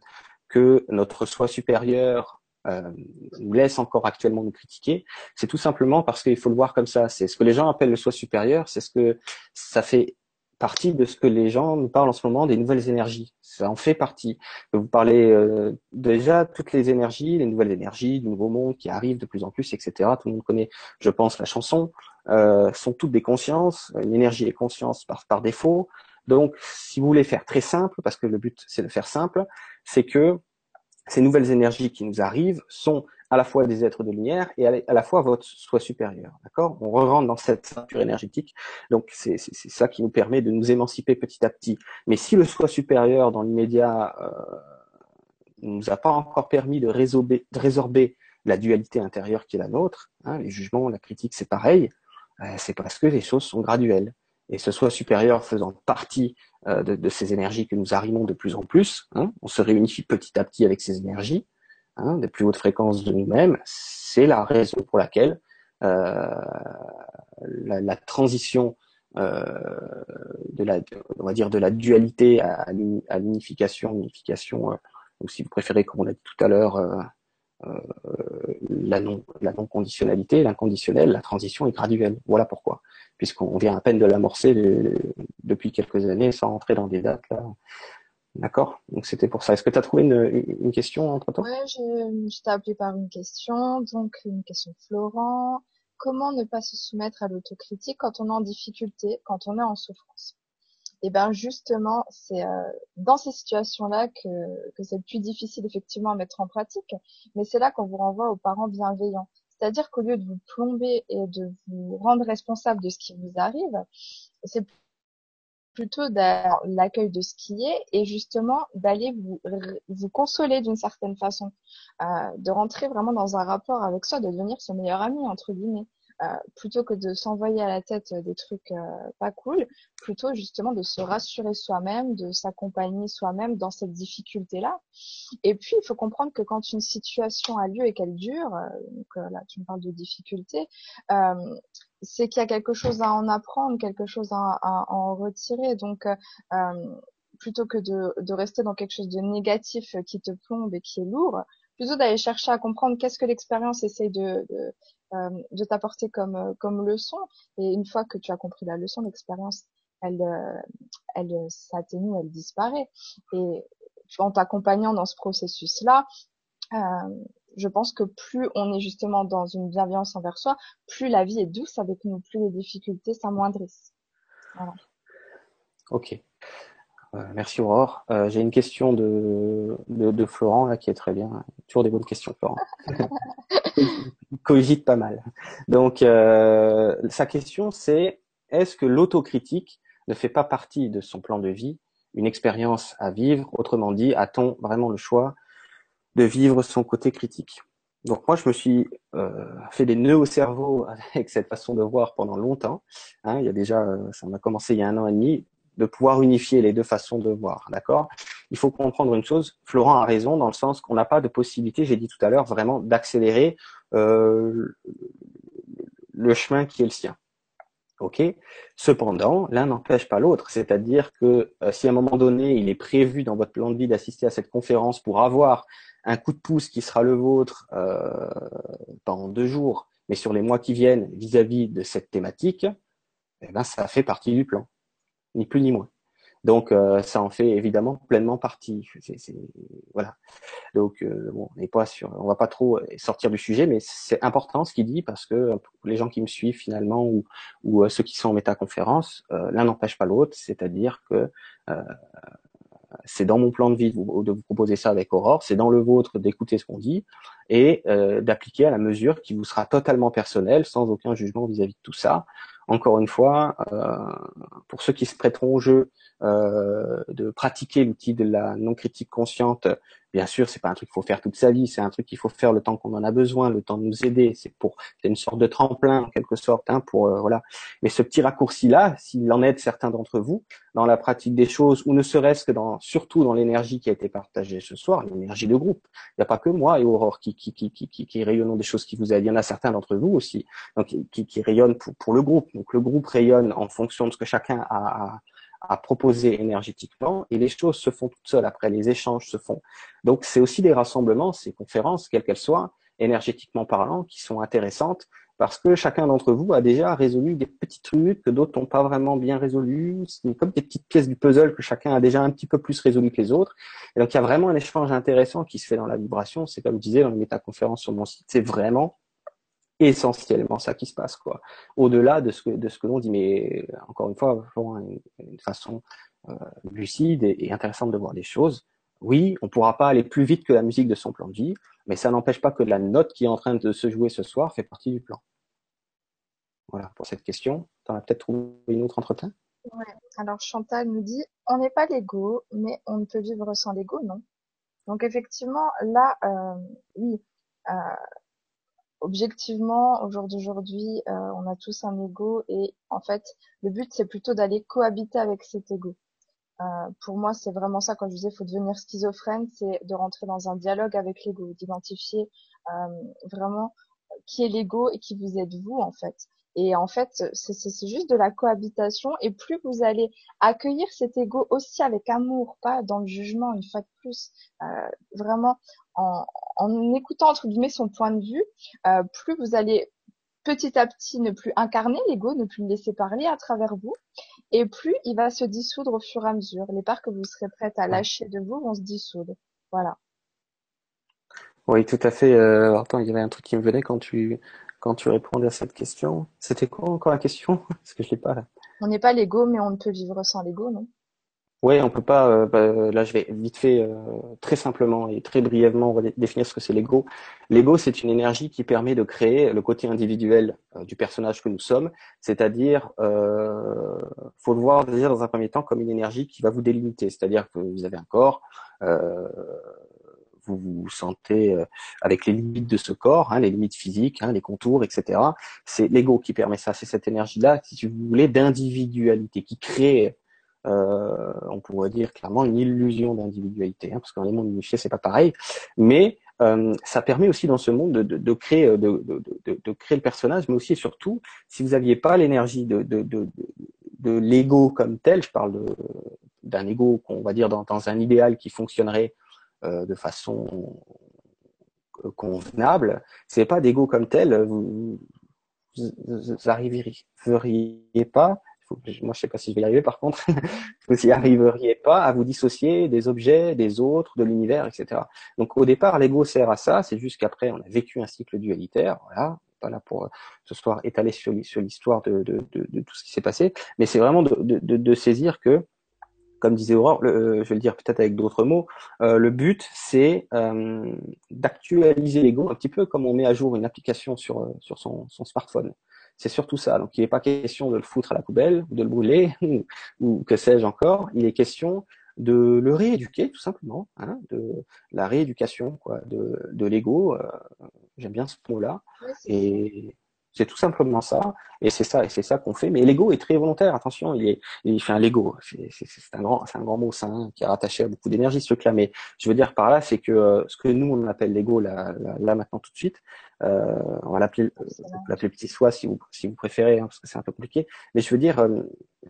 que notre soi supérieur euh, nous laisse encore actuellement nous critiquer, c'est tout simplement parce qu'il faut le voir comme ça. C'est ce que les gens appellent le soi supérieur, c'est ce que ça fait partie de ce que les gens nous parlent en ce moment des nouvelles énergies. Ça en fait partie. Vous parlez euh, déjà toutes les énergies, les nouvelles énergies du nouveau monde qui arrivent de plus en plus, etc. Tout le monde connaît, je pense, la chanson. Euh, sont toutes des consciences. Une énergie est conscience par, par défaut. Donc, si vous voulez faire très simple, parce que le but c'est de faire simple, c'est que ces nouvelles énergies qui nous arrivent sont à la fois des êtres de lumière et à la fois votre soi supérieur. D'accord? On rentre dans cette ceinture énergétique. Donc c'est ça qui nous permet de nous émanciper petit à petit. Mais si le soi supérieur dans l'immédiat euh, nous a pas encore permis de résorber, la dualité intérieure qui est la nôtre, hein, les jugements, la critique, c'est pareil. Euh, c'est parce que les choses sont graduelles. Et ce soi supérieur faisant partie euh, de, de, ces énergies que nous arrimons de plus en plus. Hein. On se réunifie petit à petit avec ces énergies, hein, des plus hautes fréquences de nous-mêmes. C'est la raison pour laquelle euh, la, la, transition euh, de la, on va dire de la dualité à, à l'unification, unification, euh, ou si vous préférez, comme on l'a dit tout à l'heure, euh, la non la non conditionnalité, l'inconditionnel, la transition est graduelle. Voilà pourquoi puisqu'on vient à peine de l'amorcer depuis quelques années sans entrer dans des dates. D'accord? Donc c'était pour ça. Est-ce que tu as trouvé une, question entre-temps Oui, je, je t'ai appelé par une question. Donc une question de Florent. Comment ne pas se soumettre à l'autocritique quand on est en difficulté, quand on est en souffrance? Et ben justement, c'est euh, dans ces situations-là que, que c'est le plus difficile effectivement à mettre en pratique, mais c'est là qu'on vous renvoie aux parents bienveillants. C'est-à-dire qu'au lieu de vous plomber et de vous rendre responsable de ce qui vous arrive, c'est plutôt l'accueil de ce qui est et justement d'aller vous, vous consoler d'une certaine façon, euh, de rentrer vraiment dans un rapport avec soi, de devenir son meilleur ami entre guillemets. Euh, plutôt que de s'envoyer à la tête des trucs euh, pas cool, plutôt justement de se rassurer soi-même, de s'accompagner soi-même dans cette difficulté-là. Et puis, il faut comprendre que quand une situation a lieu et qu'elle dure, euh, donc là, tu me parles de difficulté, c'est qu'il y a quelque chose à en apprendre, quelque chose à, en retirer. Donc, plutôt que de, rester dans quelque chose de négatif qui te plombe et qui est lourd, plutôt d'aller chercher à comprendre qu'est-ce que l'expérience essaye de, de, euh, de t'apporter comme euh, comme leçon. Et une fois que tu as compris la leçon, l'expérience, elle euh, elle s'atténue, elle disparaît. Et en t'accompagnant dans ce processus-là, je pense que plus on est justement dans une bienveillance envers soi, plus la vie est douce avec nous, plus les difficultés s'amoindrissent. Voilà. Ok. Euh, merci Aurore. Euh, J'ai une question de, de, de, Florent là qui est très bien. Toujours des bonnes questions, Florent. *laughs* Cogite pas mal. Donc euh, sa question c'est est-ce que l'autocritique ne fait pas partie de son plan de vie, une expérience à vivre Autrement dit, a-t-on vraiment le choix de vivre son côté critique? Donc moi, je me suis euh, fait des nœuds au cerveau *laughs* avec cette façon de voir pendant longtemps. Hein, il y a déjà, euh, ça m'a commencé il y a un an et demi de pouvoir unifier les deux façons de voir, d'accord? Il faut comprendre une chose, Florent a raison dans le sens qu'on n'a pas de possibilité, j'ai dit tout à l'heure, vraiment d'accélérer euh, le chemin qui est le sien. Ok? Cependant, l'un n'empêche pas l'autre. C'est-à-dire que euh, si à un moment donné, il est prévu dans votre plan de vie d'assister à cette conférence pour avoir un coup de pouce qui sera le vôtre euh, pendant deux jours, mais sur les mois qui viennent vis-à-vis de cette thématique, eh ben, ça fait partie du plan, ni plus ni moins. Donc euh, ça en fait évidemment pleinement partie. Voilà. Donc euh, bon, on n'est pas sur, on va pas trop sortir du sujet, mais c'est important ce qu'il dit parce que les gens qui me suivent finalement ou, ou euh, ceux qui sont en métaconférence, l'un n'empêche pas l'autre. C'est-à-dire que c'est dans mon plan de vie de vous, de vous, proposer ça avec Aurore, c'est dans le vôtre d'écouter ce qu'on dit et d'appliquer à la mesure qui vous sera totalement personnelle, sans aucun jugement vis-à-vis de tout ça. Encore une fois, pour ceux qui se prêteront au jeu euh, de pratiquer l'outil de la non critique consciente. Bien sûr, c'est pas un truc qu'il faut faire toute sa vie, c'est un truc qu'il faut faire le temps qu'on en a besoin, le temps de nous aider. C'est pour, c'est une sorte de tremplin en quelque sorte, hein, pour euh, voilà. Mais ce petit raccourci là, s'il en aide certains d'entre vous dans la pratique des choses, ou ne serait-ce que dans, surtout dans l'énergie qui a été partagée ce soir, l'énergie de groupe. Il n'y a pas que moi et Aurore qui qui qui qui, qui, qui rayonnons des choses qui vous aident. Il y en a certains d'entre vous aussi, donc qui, qui rayonnent pour le groupe. Donc le groupe rayonne en fonction de ce que chacun a, à proposer énergétiquement et les choses se font toutes seules après, les échanges se font. Donc c'est aussi des rassemblements, ces conférences, quelles qu'elles soient, énergétiquement parlant, qui sont intéressantes parce que chacun d'entre vous a déjà résolu des petits trucs que d'autres n'ont pas vraiment bien résolus. C'est comme des petites pièces du puzzle que chacun a déjà un petit peu plus résolu que les autres. Et donc il y a vraiment un échange intéressant qui se fait dans la vibration. C'est comme je disais dans les métaconférences sur mon site, c'est vraiment essentiellement ça qui se passe quoi. Au-delà de ce que l'on dit, mais encore une fois, une, une façon euh, lucide et, intéressante de voir les choses. Oui, on pourra pas aller plus vite que la musique de son plan de vie, mais ça n'empêche pas que la note qui est en train de se jouer ce soir fait partie du plan. Voilà pour cette question. Tu en as peut-être trouvé une autre entre temps Ouais. Alors Chantal nous dit on n'est pas l'ego, mais on ne peut vivre sans l'ego, non Donc effectivement, là, euh, oui, euh, objectivement, au jour d'aujourd'hui, euh, on a tous un ego et en fait, le but c'est plutôt d'aller cohabiter avec cet ego. Euh, pour moi, c'est vraiment ça. Quand je disais, faut devenir schizophrène, c'est de rentrer dans un dialogue avec l'ego, d'identifier euh, vraiment qui est l'ego et qui vous êtes vous en fait. Et en fait, c'est juste de la cohabitation. Et plus vous allez accueillir cet ego aussi avec amour, pas dans le jugement une fois de plus, euh, vraiment en, en, écoutant entre guillemets son point de vue, euh, plus vous allez petit à petit ne plus incarner l'ego, ne plus le laisser parler à travers vous, et plus il va se dissoudre au fur et à mesure. Les parts que vous serez prête à lâcher de vous vont se dissoudre. Voilà. Oui, tout à fait. Euh, attends, il y avait un truc qui me venait quand tu quand tu répondais à cette question. C'était quoi encore la question? *laughs* Parce que je l'ai pas là. On n'est pas l'ego, mais on ne peut vivre sans l'ego, non? Oui, on peut pas. Euh, bah, là, je vais vite fait, euh, très simplement et très brièvement définir ce que c'est l'ego. L'ego, c'est une énergie qui permet de créer le côté individuel euh, du personnage que nous sommes, c'est-à-dire, euh, faut le voir dire dans un premier temps comme une énergie qui va vous délimiter, c'est-à-dire que vous avez un corps. Euh, vous vous sentez euh, avec les limites de ce corps, hein, les limites physiques, hein, les contours, etc. C'est l'ego qui permet ça, c'est cette énergie-là, si vous voulez, d'individualité, qui crée, euh, on pourrait dire clairement, une illusion d'individualité, hein, parce que dans les mondes unifiés, c'est pas pareil, mais euh, ça permet aussi dans ce monde de, de, de créer, de, de, créer le personnage, mais aussi et surtout, si vous n'aviez pas l'énergie de, de, l'ego comme tel, je parle d'un ego qu'on va dire dans, dans, un idéal qui fonctionnerait euh, de façon euh, convenable, c'est pas d'ego comme tel, vous, vous, arriveriez pas, moi je sais pas si je vais y arriver par contre, *laughs* vous n'y arriveriez pas à vous dissocier des objets, des autres, de l'univers, etc. Donc au départ, l'ego sert à ça, c'est juste qu'après on a vécu un cycle dualitaire, voilà, pas là pour euh, ce soir étaler sur, l'histoire de, tout ce qui s'est passé, mais c'est vraiment de, saisir que comme disait Aurore, euh, je vais le dire peut-être avec d'autres mots, euh, le but c'est d'actualiser l'ego un petit peu comme on met à jour une application sur son smartphone. C'est surtout ça. Donc il n'est pas question de le foutre à la poubelle ou de le brûler *laughs* ou, que sais-je encore. Il est question de le rééduquer tout simplement, hein, de la rééducation quoi, de, de l'ego. J'aime bien ce mot-là. et C'est tout simplement ça. Et c'est ça, et c'est ça qu'on fait. Mais l'ego est très volontaire. Attention, il est, il fait un l'ego. C'est un grand, c'est un grand mot, ça, hein, qui est rattaché à beaucoup d'énergie, ce truc-là. Mais je veux dire par là, c'est que euh, ce que nous on appelle l'ego là, là, maintenant tout de suite, euh, on va l'appeler, l'appeler petit soi si vous, si vous préférez, hein, parce que c'est un peu compliqué. Mais je veux dire, euh,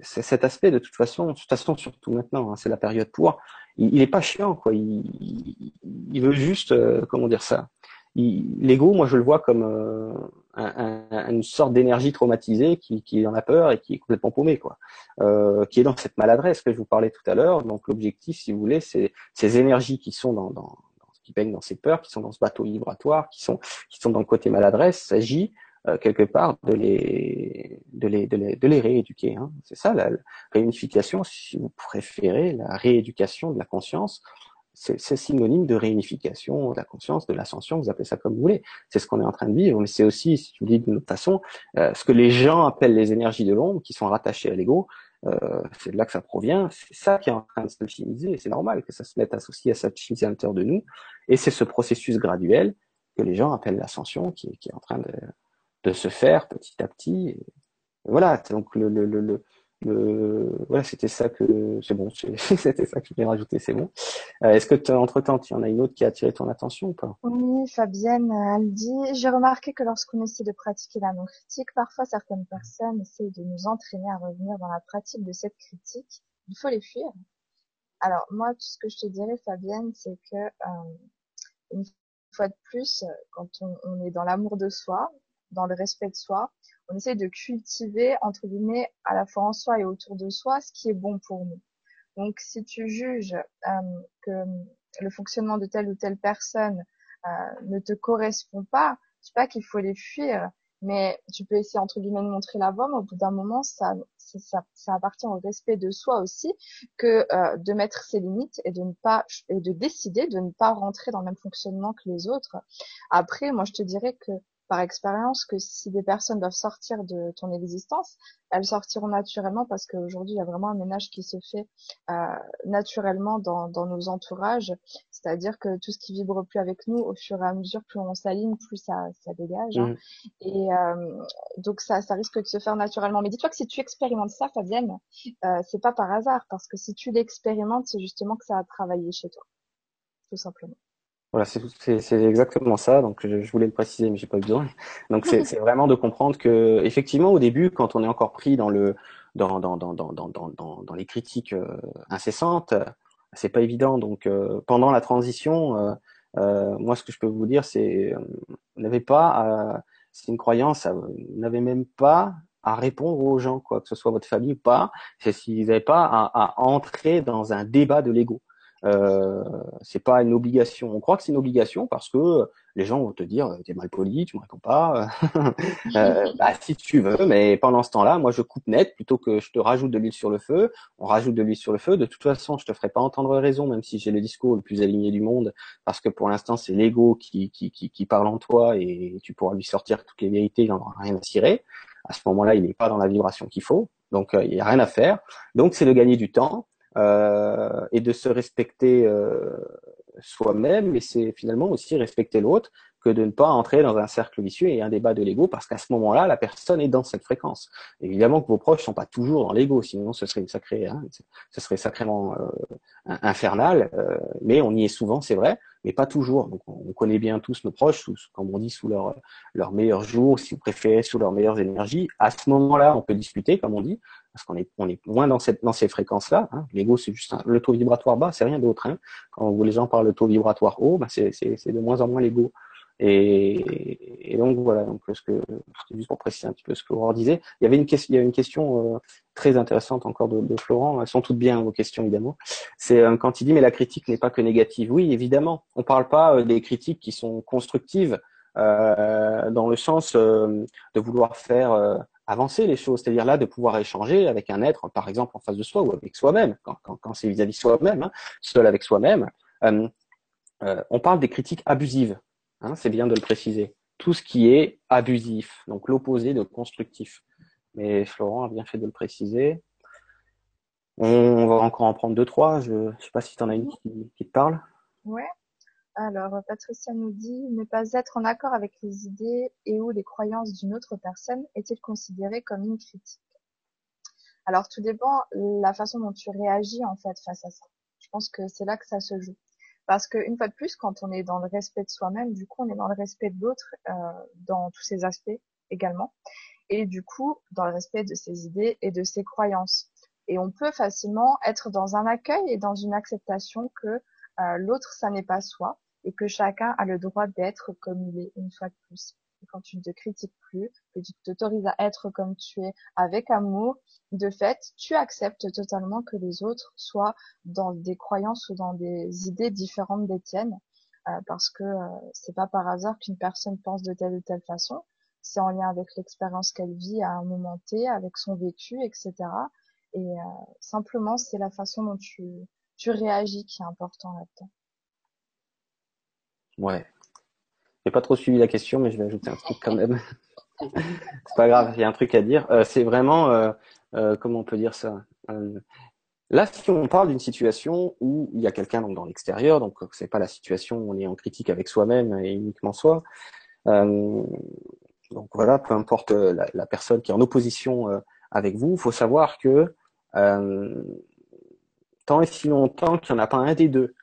cet aspect de toute façon, de toute façon surtout maintenant, hein, c'est la période pour. Il, il est pas chiant, quoi. Il, il veut juste, euh, comment dire ça L'ego, moi, je le vois comme euh, une sorte d'énergie traumatisée qui, qui en a peur et qui est complètement paumée, quoi. Euh, qui est dans cette maladresse que je vous parlais tout à l'heure. Donc, l'objectif, si vous voulez, c'est ces énergies qui sont dans, dans, qui baignent dans ces peurs, qui sont dans ce bateau vibratoire, qui sont qui sont dans le côté maladresse, s'agit euh, quelque part de les de les de les, de les rééduquer. Hein. C'est ça la réunification, si vous préférez, la rééducation de la conscience c'est synonyme de réunification de la conscience, de l'ascension, vous appelez ça comme vous voulez. C'est ce qu'on est en train de vivre, mais c'est aussi, si tu le dis d'une autre façon, euh, ce que les gens appellent les énergies de l'ombre, qui sont rattachées à l'ego, euh, c'est de là que ça provient, c'est ça qui est en train de s'alchimiser, c'est normal que ça se mette associé à s'alchimiser à l'intérieur de nous, et c'est ce processus graduel que les gens appellent l'ascension, qui, qui, est en train de, de, se faire petit à petit. Et voilà, donc le, le, le, voilà, c'était ça que c'est bon, *laughs* c'était ça que je voulais rajouter, c'est bon. Euh, est-ce que entre temps, il y en a une autre qui a attiré ton attention ou pas? Oui, Fabienne, euh, elle dit j'ai remarqué que lorsqu'on essaie de pratiquer la non critique, parfois certaines personnes essaient de nous entraîner à revenir dans la pratique de cette critique. Il faut les fuir. Alors moi, tout ce que je te dirais, Fabienne, c'est que euh, une fois de plus, quand on est dans l'amour de soi, dans le respect de soi, on essaie de cultiver, entre guillemets, à la fois en soi et autour de soi, ce qui est bon pour nous. Donc, si tu juges euh, que le fonctionnement de telle ou telle personne euh, ne te correspond pas, je sais pas qu'il faut les fuir, mais tu peux essayer entre guillemets de montrer la voie, mais au bout d'un moment, ça, ça, ça, appartient au respect de soi aussi que euh, de mettre ses limites et de ne pas et de décider de ne pas rentrer dans le même fonctionnement que les autres. Après, moi, je te dirais que par expérience que si des personnes doivent sortir de ton existence, elles sortiront naturellement parce qu'aujourd'hui il y a vraiment un ménage qui se fait euh, naturellement dans, dans, nos entourages, c'est-à-dire que tout ce qui vibre plus avec nous, au fur et à mesure, plus on s'aligne, plus ça, ça dégage. Hein. Mmh. Et euh, donc ça, ça risque de se faire naturellement. Mais dis-toi que si tu expérimentes ça, Fabienne, euh, c'est pas par hasard parce que si tu l'expérimentes, c'est justement que ça a travaillé chez toi, tout simplement. Voilà, c'est exactement ça. Donc, je, voulais le préciser, mais j'ai pas eu besoin. Donc, *laughs* c'est vraiment de comprendre que, effectivement, au début, quand on est encore pris dans le dans dans dans dans dans dans, les critiques euh, incessantes, c'est pas évident. Donc, euh, pendant la transition, euh, euh, moi, ce que je peux vous dire, c'est, vous n'avez pas, c'est une croyance, vous n'avez même pas à répondre aux gens, quoi, que ce soit votre famille ou pas. C'est s'ils n'avaient pas à, à entrer dans un débat de l'ego. Euh, c'est pas une obligation. On croit que c'est une obligation parce que les gens vont te dire t'es mal poli, tu me réponds pas. *laughs* euh, bah, si tu veux, mais pendant ce temps-là, moi je coupe net plutôt que je te rajoute de l'huile sur le feu. On rajoute de l'huile sur le feu. De toute façon, je te ferai pas entendre raison, même si j'ai le discours le plus aligné du monde, parce que pour l'instant c'est l'ego qui, qui, qui, qui, parle en toi et tu pourras lui sortir toutes les vérités, il n'en aura rien à cirer. À ce moment-là, il n'est pas dans la vibration qu'il faut, donc euh, il n'y a rien à faire. Donc c'est de gagner du temps euh, et de se respecter euh, soi-même, et c'est finalement aussi respecter l'autre que de ne pas entrer dans un cercle vicieux et un débat de l'ego, parce qu'à ce moment-là, la personne est dans cette fréquence. Évidemment que vos proches sont pas toujours dans l'ego, sinon ce serait une sacrée, hein, ce serait sacrément euh, infernal. Euh, mais on y est souvent, c'est vrai, mais pas toujours. Donc on, connaît bien tous nos proches, comme on dit, sous leur leur meilleurs jours, si vous préférez, sous leurs meilleures énergies. À ce moment-là, on peut discuter, comme on dit, parce qu'on est, on est moins dans, cette, dans ces fréquences-là. Hein. L'ego, c'est juste le taux vibratoire bas, c'est rien d'autre. Hein. Quand les gens parlent de taux vibratoire haut, bah c'est, de moins en moins l'ego. Et, et, donc voilà, donc ce que juste pour préciser un petit peu ce que Aurore disait. Il y avait une question, il y a une question euh, très intéressante encore de, de, Florent. Elles sont toutes bien vos questions évidemment. C'est euh, quand il dit mais la critique n'est pas que négative. Oui, évidemment. On parle pas euh, des critiques qui sont constructives dans le sens de vouloir faire avancer les choses, c'est-à-dire là de pouvoir échanger avec un être, par exemple en face de soi ou avec soi-même, quand, c'est vis-à-vis soi-même, hein, seul avec soi-même. Euh, euh, on parle des critiques abusives, hein, c'est bien de le préciser. Tout ce qui est abusif, donc l'opposé de constructif. Mais Florent a bien fait de le préciser. On, va encore en prendre deux, trois. Je ne sais pas si tu en as une qui, qui te parle. Ouais. Alors, Patricia nous dit ne pas être en accord avec les idées et ou les croyances d'une autre personne est-il considéré comme une critique? Alors, tout dépend la façon dont tu réagis en fait face à ça. Je pense que c'est là que ça se joue. Parce que une fois de plus, quand on est dans le respect de soi-même, du coup, on est dans le respect de l'autre euh, dans tous ses aspects également, et du coup, dans le respect de ses idées et de ses croyances. Et on peut facilement être dans un accueil et dans une acceptation que l'autre, ça n'est pas soi, et que chacun a le droit d'être comme il est une fois de plus. Quand tu ne te critiques plus, que tu t'autorises à être comme tu es avec amour, de fait, tu acceptes totalement que les autres soient dans des croyances ou dans des idées différentes des tiennes, euh, parce que euh, c'est pas par hasard qu'une personne pense de telle ou telle façon. C'est en lien avec l'expérience qu'elle vit à un moment T, avec son vécu, etc. Et euh, simplement, c'est la façon dont tu, tu réagis qui est important là-dedans. Ouais. J'ai pas trop suivi la question, mais je vais ajouter un truc quand même. *laughs* c'est pas grave, il y a un truc à dire. Euh, c'est vraiment, euh, euh, comment on peut dire ça Là, si on parle d'une situation où il y a quelqu'un dans l'extérieur, donc c'est pas la situation où on est en critique avec soi-même et uniquement soi. Donc voilà, peu importe la, la, personne qui est en opposition avec vous, il faut savoir que et si longtemps qu'il n'y en a pas un des deux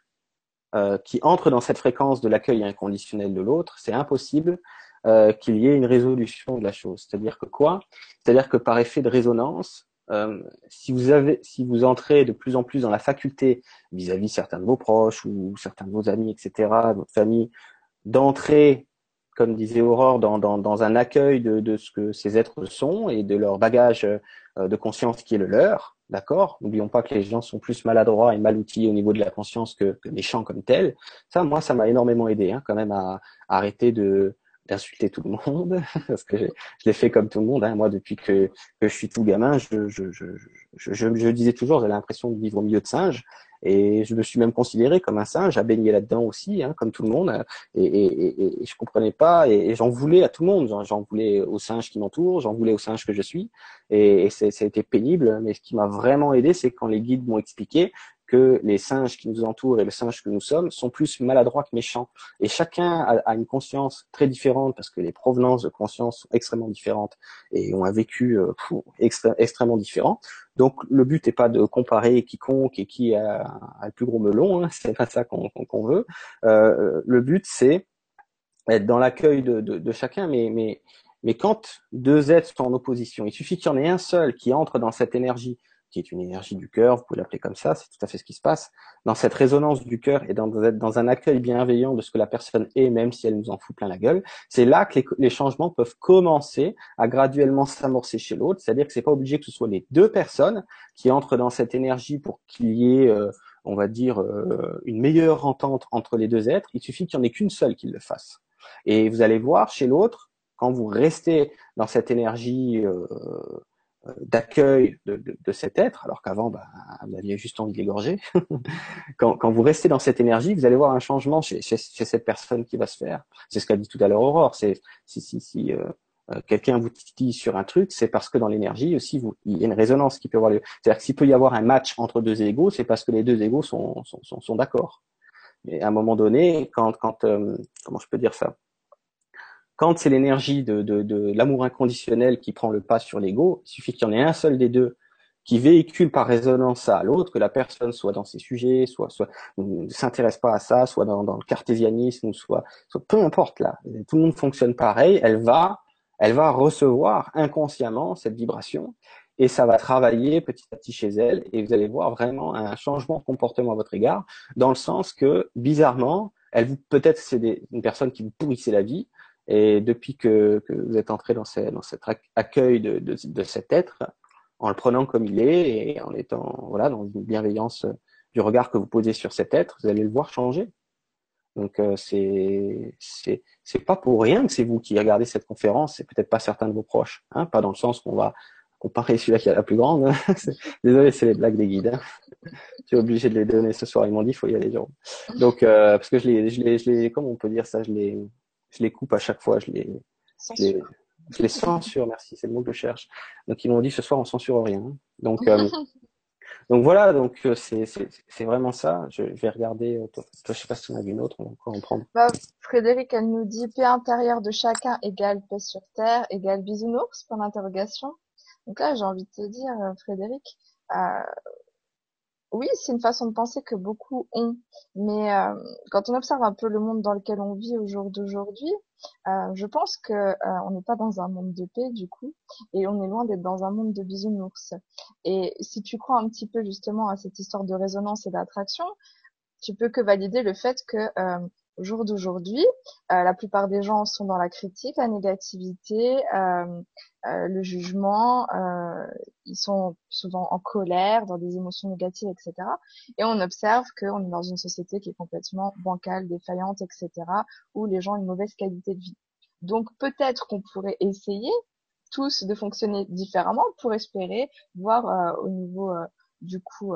euh, qui entre dans cette fréquence de l'accueil inconditionnel de l'autre, c'est impossible euh, qu'il y ait une résolution de la chose. C'est-à-dire que quoi? C'est-à-dire que par effet de résonance, euh, si vous avez, si vous entrez de plus en plus dans la faculté vis-à-vis certains de vos proches ou certains de vos amis, etc., votre famille, d'entrer, comme disait Aurore, dans, dans, dans un accueil de, de, ce que ces êtres sont et de leur bagage euh, de conscience qui est le leur, D'accord? N'oublions pas que les gens sont plus maladroits et mal outillés au niveau de la conscience que, que méchants comme tels. Ça, moi, ça m'a énormément aidé hein, quand même à, arrêter de d'insulter tout le monde, *laughs* parce que je, l'ai fait comme tout le monde. Hein. Moi, depuis que, que je suis tout gamin, je, je, je, je, je disais toujours, j'avais l'impression de vivre au milieu de singes. Et je me suis même considéré comme un singe, à baigner là-dedans aussi, hein, comme tout le monde. Et, et, et, je comprenais pas, et, j'en voulais à tout le monde. J'en voulais aux singes qui m'entourent, j'en voulais aux singes que je suis. Et, a été pénible. Mais ce qui m'a vraiment aidé, c'est quand les guides m'ont expliqué que les singes qui nous entourent et le singe que nous sommes sont plus maladroits que méchants. Et chacun a, une conscience très différente parce que les provenances de conscience sont extrêmement différentes et ont un vécu euh, extrêmement différent. Donc le but n'est pas de comparer quiconque et qui a, le plus gros melon, hein, *laughs* c'est pas ça qu'on veut. Euh, le but c'est être dans l'accueil de, de, chacun, mais, mais, mais quand deux êtres sont en opposition, il suffit qu'il y en ait un seul qui entre dans cette énergie qui est une énergie du cœur, vous pouvez l'appeler comme ça, c'est tout à fait ce qui se passe, dans cette résonance du cœur et dans, dans un accueil bienveillant de ce que la personne est, même si elle nous en fout plein la gueule, c'est là que les, changements peuvent commencer à graduellement s'amorcer chez l'autre, c'est-à-dire que c'est pas obligé que ce soit les deux personnes qui entrent dans cette énergie pour qu'il y ait, euh, on va dire, euh, une meilleure entente entre les deux êtres, il suffit qu'il n'y en ait qu'une seule qui le fasse. Et vous allez voir chez l'autre, quand vous restez dans cette énergie euh, d'accueil de, de, de, cet être, alors qu'avant, bah, vous aviez juste envie de l'égorger. *laughs* quand, quand, vous restez dans cette énergie, vous allez voir un changement chez, chez, chez cette personne qui va se faire. C'est ce qu'a dit tout à l'heure Aurore. C'est si, si, si euh, euh, quelqu'un vous titille sur un truc, c'est parce que dans l'énergie aussi, il y a une résonance qui peut avoir lieu. C'est-à-dire que s'il peut y avoir un match entre deux égaux, c'est parce que les deux égaux sont, sont, sont, sont d'accord. Et à un moment donné, quand, quand comment je peux dire ça? Quand c'est l'énergie de, de, de l'amour inconditionnel qui prend le pas sur l'ego, il suffit qu'il y en ait un seul des deux qui véhicule par résonance à l'autre, que la personne soit dans ses sujets, soit, soit ne s'intéresse pas à ça, soit dans, dans le cartésianisme, soit, soit peu importe là, tout le monde fonctionne pareil, elle va, elle va recevoir inconsciemment cette vibration et ça va travailler petit à petit chez elle et vous allez voir vraiment un changement de comportement à votre égard dans le sens que bizarrement, elle vous peut-être c'est une personne qui vous pourrissait la vie, et depuis que, que vous êtes entré dans, dans cet accueil de, de, de, cet être, en le prenant comme il est et en étant voilà dans une bienveillance du regard que vous posez sur cet être, vous allez le voir changer. Donc euh, c'est c'est c'est pas pour rien que c'est vous qui regardez cette conférence, c'est peut-être pas certains de vos proches, hein, pas dans le sens qu'on va comparer celui-là qui a la plus grande. Hein. *laughs* Désolé, c'est les blagues des guides. Hein. Je suis obligé de les donner ce soir. Ils m'ont dit, il faut y aller. Genre. Donc euh, parce que je les je les je les comment on peut dire ça, je les je les coupe à chaque fois, je les, je les, je les censure, merci, c'est le mot que je cherche. Donc ils m'ont dit ce soir on censure rien. Donc euh, *laughs* Donc voilà, donc euh, c'est c'est vraiment ça. Je, vais regarder. Euh, toi, je sais pas si on a vu une autre. On va encore en prendre. Bah, Frédéric, elle nous dit paix intérieure de chacun égale paix sur terre égale bisounours pour l'interrogation. Donc là, j'ai envie de te dire, euh, Frédéric, euh, oui, c'est une façon de penser que beaucoup ont, mais euh, quand on observe un peu le monde dans lequel on vit au jour d'aujourd'hui, euh, je pense que euh, on n'est pas dans un monde de paix du coup, et on est loin d'être dans un monde de bisounours. Et si tu crois un petit peu justement à cette histoire de résonance et d'attraction, tu peux que valider le fait que au jour d'aujourd'hui, euh, la plupart des gens sont dans la critique, la négativité, euh, euh, le jugement. ils sont souvent en colère, dans des émotions négatives, etc. Et on observe qu'on est dans une société qui est complètement bancale, défaillante, etc. Où les gens ont une mauvaise qualité de vie. Donc peut-être qu'on pourrait essayer tous de fonctionner différemment pour espérer voir au niveau du coup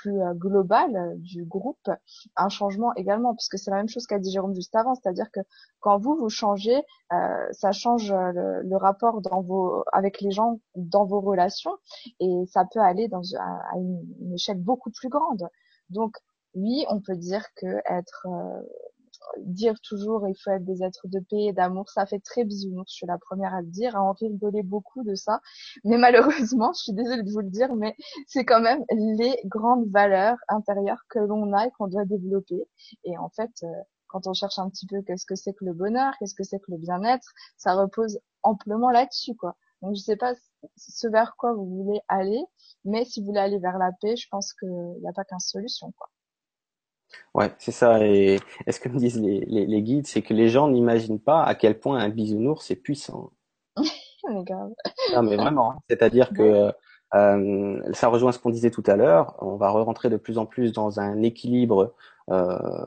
plus euh, global euh, du groupe un changement également puisque c'est la même chose qu'a dit Jérôme juste avant c'est-à-dire que quand vous vous changez euh, ça change le, rapport dans vos avec les gens dans vos relations et ça peut aller dans à, une, une échelle beaucoup plus grande. Donc oui on peut dire que être dire toujours il faut être des êtres de paix et d'amour, ça fait très bisounours. Je suis la première à le dire, à en rigoler beaucoup de ça. Mais malheureusement, je suis désolée de vous le dire, mais c'est quand même les grandes valeurs intérieures que l'on a et qu'on doit développer. Et en fait, euh, quand on cherche un petit peu qu'est-ce que c'est que le bonheur, qu'est-ce que c'est que le bien-être, ça repose amplement là-dessus, quoi. Donc je sais pas ce vers quoi vous voulez aller, mais si vous voulez aller vers la paix, je pense qu'il n'y a pas qu'une solution, quoi. Ouais, c'est ça. Et, ce que me disent les, les, les guides, c'est que les gens n'imaginent pas à quel point un bisounours est puissant. *laughs* mais grave. Non, mais vraiment. Hein. C'est-à-dire que euh, ça rejoint ce qu'on disait tout à l'heure. On va rentrer de plus en plus dans un équilibre euh,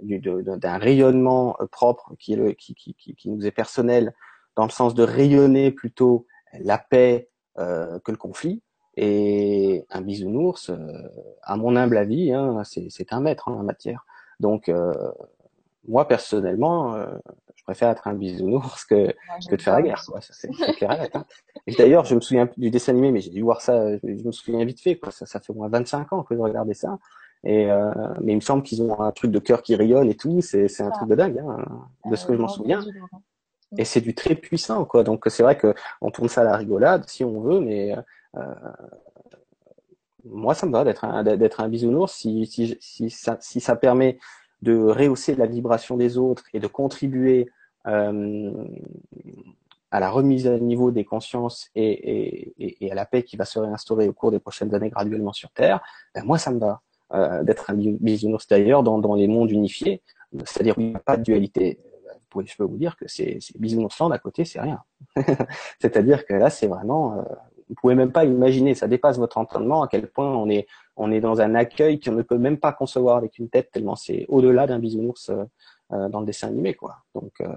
d'un rayonnement euh, propre qui, est le, qui, qui, qui, nous est personnel, dans le sens de rayonner plutôt la paix euh, que le conflit. Et un bisounours, euh, à mon humble avis, hein, c'est un maître hein, en matière. Donc, euh, moi personnellement, euh, je préfère être un bisounours que, que de faire la guerre. C'est clair. Hein. Et d'ailleurs, je me souviens du dessin animé, mais j'ai dû voir ça. Je me souviens vite fait. Quoi. Ça, ça fait au moins 25 ans que je regardais ça. Et euh, mais il me semble qu'ils ont un truc de cœur qui rayonne et tout. C'est un truc de dingue, hein, de ce que je m'en souviens. Et c'est du très puissant, quoi. Donc c'est vrai que on tourne ça à la rigolade si on veut, mais euh, moi, ça me va d'être un, bisounours si, ça, permet de rehausser la vibration des autres et de contribuer euh, à la remise à niveau des consciences et, à la paix qui va se réinstaurer au cours des prochaines années graduellement sur Terre, ben moi ça me va euh, d'être un bisounours d'ailleurs dans, les mondes unifiés, c'est-à-dire où il n'y a pas de dualité. Je peux vous dire que c'est, c'est bisounours à côté, c'est rien. *laughs* c'est-à-dire que là, c'est vraiment, euh, vous pouvez même pas imaginer, ça dépasse votre entendement à quel point on est on est dans un accueil qu'on ne peut même pas concevoir avec une tête tellement c'est au-delà d'un bisounours euh, euh, dans le dessin animé quoi. Donc euh,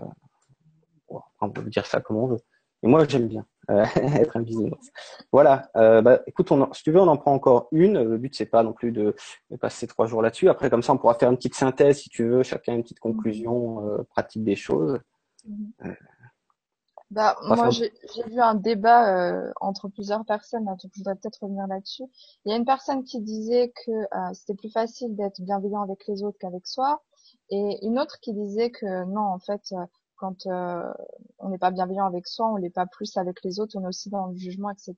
on peut dire ça comme on veut. Et moi j'aime bien *laughs* être un bisounours. Voilà. bah, écoute, on si tu veux, on en prend encore une. Le but c'est pas non plus de, passer trois jours là-dessus. Après comme ça on pourra faire une petite synthèse si tu veux, chacun une petite conclusion pratique des choses. Bah, moi, j'ai vu un débat euh, entre plusieurs personnes, donc je voudrais peut-être revenir là-dessus. Il y a une personne qui disait que euh, c'était plus facile d'être bienveillant avec les autres qu'avec soi, et une autre qui disait que non, en fait, euh, quand euh, on n'est pas bienveillant avec soi, on l'est pas plus avec les autres, on est aussi dans le jugement, etc.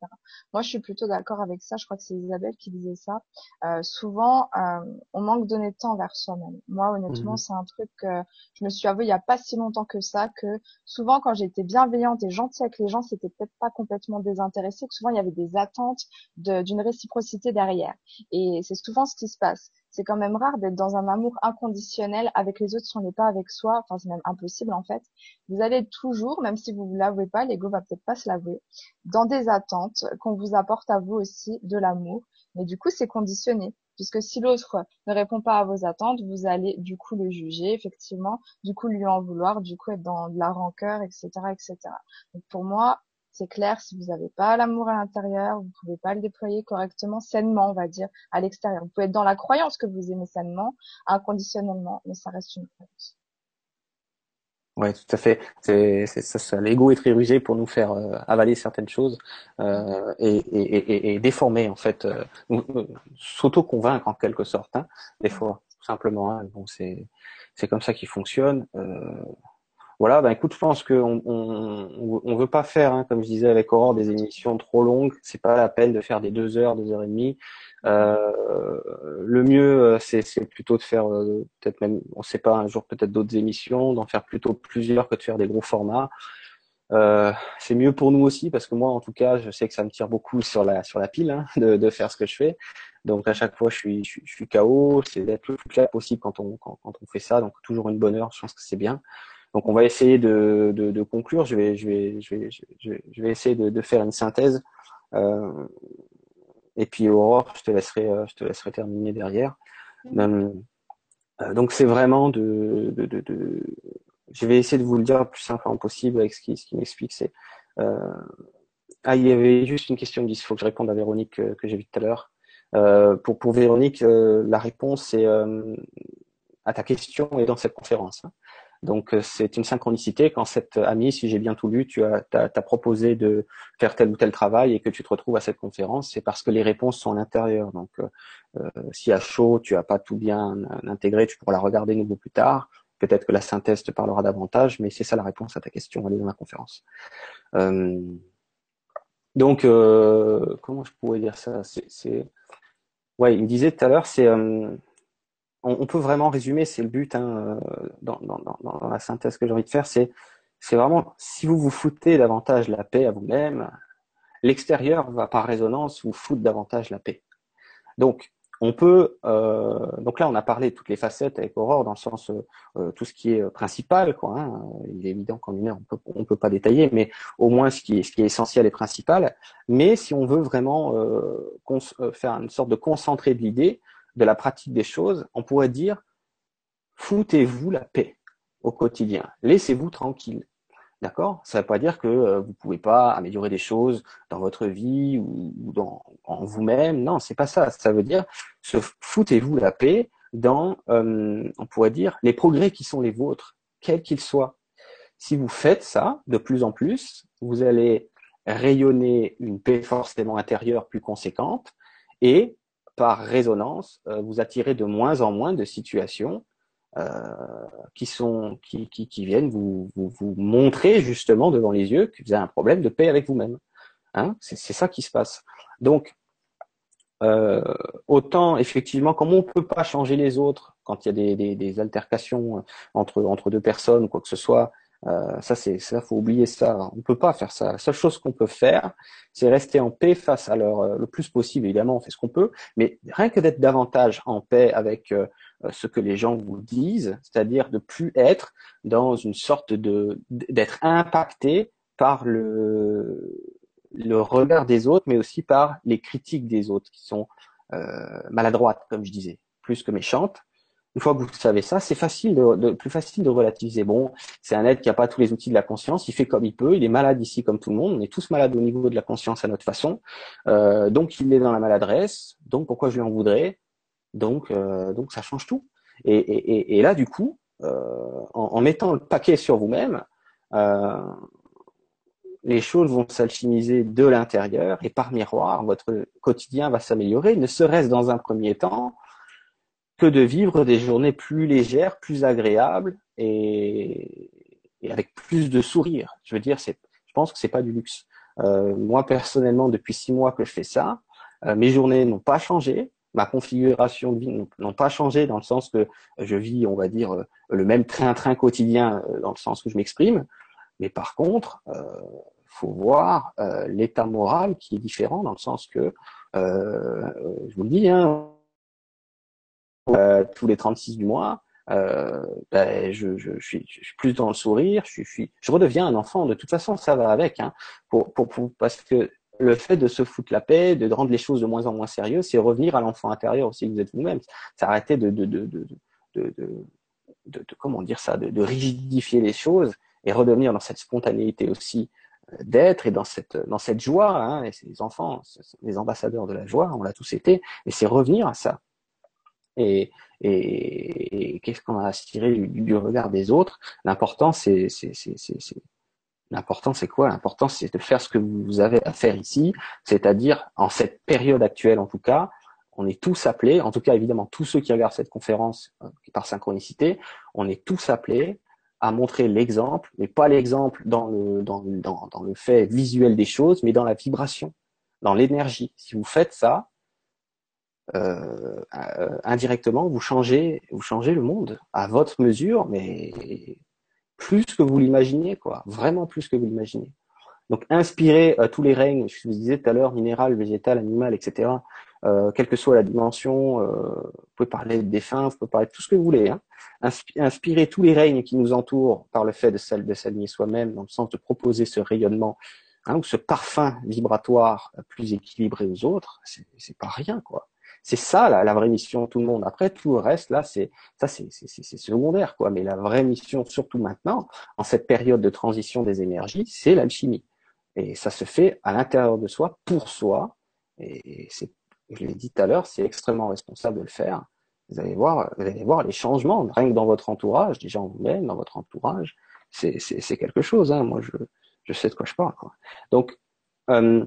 Moi, je suis plutôt d'accord avec ça. Je crois que c'est Isabelle qui disait ça. Euh, souvent, euh, on manque d'honnêteté vers soi-même. Moi, honnêtement, mhm. c'est un truc que je me suis avoué il y a pas si longtemps que ça, que souvent, quand j'étais bienveillante et gentille avec les gens, c'était peut-être pas complètement désintéressé, que souvent il y avait des attentes d'une réciprocité derrière. Et c'est souvent ce qui se passe c'est quand même rare d'être dans un amour inconditionnel avec les autres si on n'est pas avec soi. Enfin, c'est même impossible en fait. Vous allez toujours, même si vous ne l'avouez pas, l'ego va peut-être pas se l'avouer, dans des attentes qu'on vous apporte à vous aussi de l'amour. Mais du coup, c'est conditionné. Puisque si l'autre ne répond pas à vos attentes, vous allez du coup le juger, effectivement, du coup lui en vouloir, du coup être dans de la rancœur, etc., etc. Donc pour moi, c'est clair, si vous n'avez pas l'amour à l'intérieur, vous ne pouvez pas le déployer correctement, sainement, on va dire, à l'extérieur. Vous pouvez être dans la croyance que vous aimez sainement, inconditionnellement, mais ça reste une croyance. Ouais, tout à fait. C'est, c'est ça, ça. L'ego est très rusé pour nous faire euh, avaler certaines choses euh, et, et, et, et, déformer en fait, euh, s'auto-convaincre en quelque sorte, hein, des fois, simplement. Hein. Bon, c'est c'est comme ça qu'il fonctionne. Euh, voilà, ben écoute, je pense qu'on on, on, veut pas faire, hein, comme je disais avec Aurore, des émissions trop longues. C'est pas la peine de faire des deux heures, deux heures et demie. Euh, le mieux, euh, c'est plutôt de faire euh, peut-être même, on sait pas, un jour peut-être d'autres émissions, d'en faire plutôt plusieurs que de faire des gros formats. C'est mieux pour nous aussi parce que moi, en tout cas, je sais que ça me tire beaucoup sur la sur la pile hein, de, faire ce que je fais. Donc à chaque fois, je suis je, suis KO. C'est d'être le plus clair possible quand on quand on fait ça. Donc toujours une bonne heure. Je pense que c'est bien. Donc on va essayer de, de, de, conclure. Je vais, je vais, je vais, je vais, je vais essayer de, de, faire une synthèse. Euh, et puis Aurore, je te laisserai, euh, je te laisserai terminer derrière. Mm. Euh, donc c'est vraiment de, de, de, de, je vais essayer de vous le dire le plus simplement possible avec ce qui, ce qui m'explique. C'est euh... ah il y avait juste une question il faut que je réponde à Véronique que, que j'ai vue tout à l'heure. Euh, pour pour Véronique, euh, la réponse c'est à ta question est dans cette conférence. Hein. Donc euh, c'est une synchronicité quand cette amie, si j'ai bien tout lu, tu as, proposé de faire tel ou tel travail et que tu te retrouves à cette conférence, c'est parce que les réponses sont à l'intérieur. Donc euh, euh si à chaud tu as pas tout bien intégré, tu pourras la regarder nouveau plus tard. Peut-être que la synthèse te parlera davantage, mais c'est ça la réponse à ta question. Elle est dans la conférence. Euh, donc euh, comment je pourrais dire ça? C'est ouais, il me disait tout à l'heure, c'est on, peut vraiment résumer, c'est le but hein, euh, dans, la synthèse que j'ai envie de faire, c'est vraiment si vous vous foutez davantage la paix à vous-même, l'extérieur va par résonance vous foutre davantage la paix. Donc on peut euh, donc là on a parlé de toutes les facettes avec Aurore dans le sens euh, tout ce qui est principal quoi. Hein. Il est évident qu'en une heure on peut on peut pas détailler, mais au moins ce qui est ce qui est essentiel et principal. Mais si on veut vraiment faire une sorte de concentré de l'idée, de la pratique des choses, on pourrait dire foutez-vous la paix au quotidien, laissez-vous tranquille. D'accord? Ça ne veut pas dire que euh, vous pouvez pas améliorer des choses dans votre vie ou, en vous-même. Non, c'est pas ça. Ça veut dire se foutez-vous la paix dans, euh, on pourrait dire, les progrès qui sont les vôtres, quels qu'ils soient. Si vous faites ça de plus en plus, vous allez rayonner une paix forcément intérieure plus conséquente et par résonance, euh, vous attirez de moins en moins de situations euh, qui sont qui, qui, viennent vous, vous, vous montrer justement devant les yeux que vous avez un problème de paix avec vous-même. Hein c'est ça qui se passe. Donc euh, autant effectivement, comme on peut pas changer les autres quand il y a des, des, des altercations entre entre deux personnes quoi que ce soit, euh, ça, c'est ça, faut oublier ça. On peut pas faire ça. La seule chose qu'on peut faire, c'est rester en paix face à leur euh, le plus possible. Évidemment, on fait ce qu'on peut, mais rien que d'être davantage en paix avec euh, ce que les gens vous disent, c'est-à-dire de plus être dans une sorte de d'être impacté par le le regard des autres, mais aussi par les critiques des autres qui sont maladroites, comme je disais, plus que méchantes. Une fois que vous savez ça, c'est facile de, plus facile de relativiser. Bon, c'est un être qui n'a pas tous les outils de la conscience, il fait comme il peut, il est malade ici comme tout le monde, on est tous malades au niveau de la conscience à notre façon, euh, donc il est dans la maladresse, donc pourquoi je lui en voudrais? Donc, euh, donc ça change tout. Et, et, et là, du coup, euh, en, en, mettant le paquet sur vous-même, euh, les choses vont s'alchimiser de l'intérieur et par miroir, votre quotidien va s'améliorer, ne serait-ce dans un premier temps de vivre des journées plus légères, plus agréables et, avec plus de sourire. Je veux dire, je pense que c'est pas du luxe. Euh, moi personnellement, depuis six mois que je fais ça, euh, mes journées n'ont pas changé, ma configuration de vie n'ont pas changé dans le sens que je vis, on va dire, euh, le même train-train quotidien dans le sens que je m'exprime. Mais par contre, euh, faut voir l'état moral qui est différent dans le sens que, je vous le dis, hein, euh, tous les 36 du mois, euh, ben, je, je, je, suis, je, suis, plus dans le sourire, je, suis, je redeviens un enfant. De toute façon, ça va avec, hein, pour, pour, pour, parce que le fait de se foutre la paix, de rendre les choses de moins en moins sérieuses, c'est revenir à l'enfant intérieur aussi que vous êtes vous-même. C'est arrêter de, de, de, de, de, de, comment dire ça, de, rigidifier les choses et redevenir dans cette spontanéité aussi euh, d'être et dans cette dans cette joie. Hein, et ces enfants, les ambassadeurs de la joie, on l'a tous été, et c'est revenir à ça et, et, qu'est-ce qu'on a à se tirer du, regard des autres? L'important, c'est, l'important, c'est quoi? L'important, c'est de faire ce que vous avez à faire ici, c'est-à-dire en cette période actuelle, en tout cas, on est tous appelés, en tout cas évidemment tous ceux qui regardent cette conférence euh, par synchronicité, on est tous appelés à montrer l'exemple, mais pas l'exemple dans le, dans, dans, dans le fait visuel des choses, mais dans la vibration, dans l'énergie. Si vous faites ça, euh, euh, indirectement, vous changez, vous changez le monde à votre mesure, mais plus que vous l'imaginez, quoi. Vraiment plus que vous l'imaginez. Donc, inspirez euh, tous les règnes, je vous disais tout à l'heure, minéral, végétal, animal, etc. Euh, quelle que soit la dimension, euh, vous pouvez parler de défunts, vous pouvez parler de tout ce que vous voulez. Hein. Inspirez tous les règnes qui nous entourent par le fait de, s'aligner soi-même, dans le sens de proposer ce rayonnement hein, ou ce parfum vibratoire plus équilibré aux autres. C'est pas rien, quoi. C'est ça la, vraie mission tout le monde. Après tout le reste là, c'est ça c'est secondaire quoi. Mais la vraie mission, surtout maintenant, en cette période de transition des énergies, c'est l'alchimie. Et ça se fait à l'intérieur de soi, pour soi. Et c'est, je l'ai dit tout à l'heure, c'est extrêmement responsable de le faire. Vous allez voir, vous allez voir les changements, rien que dans votre entourage, déjà en vous-même, dans votre entourage, c'est, quelque chose. Hein. Moi, je, je sais de quoi je parle. Donc, euh,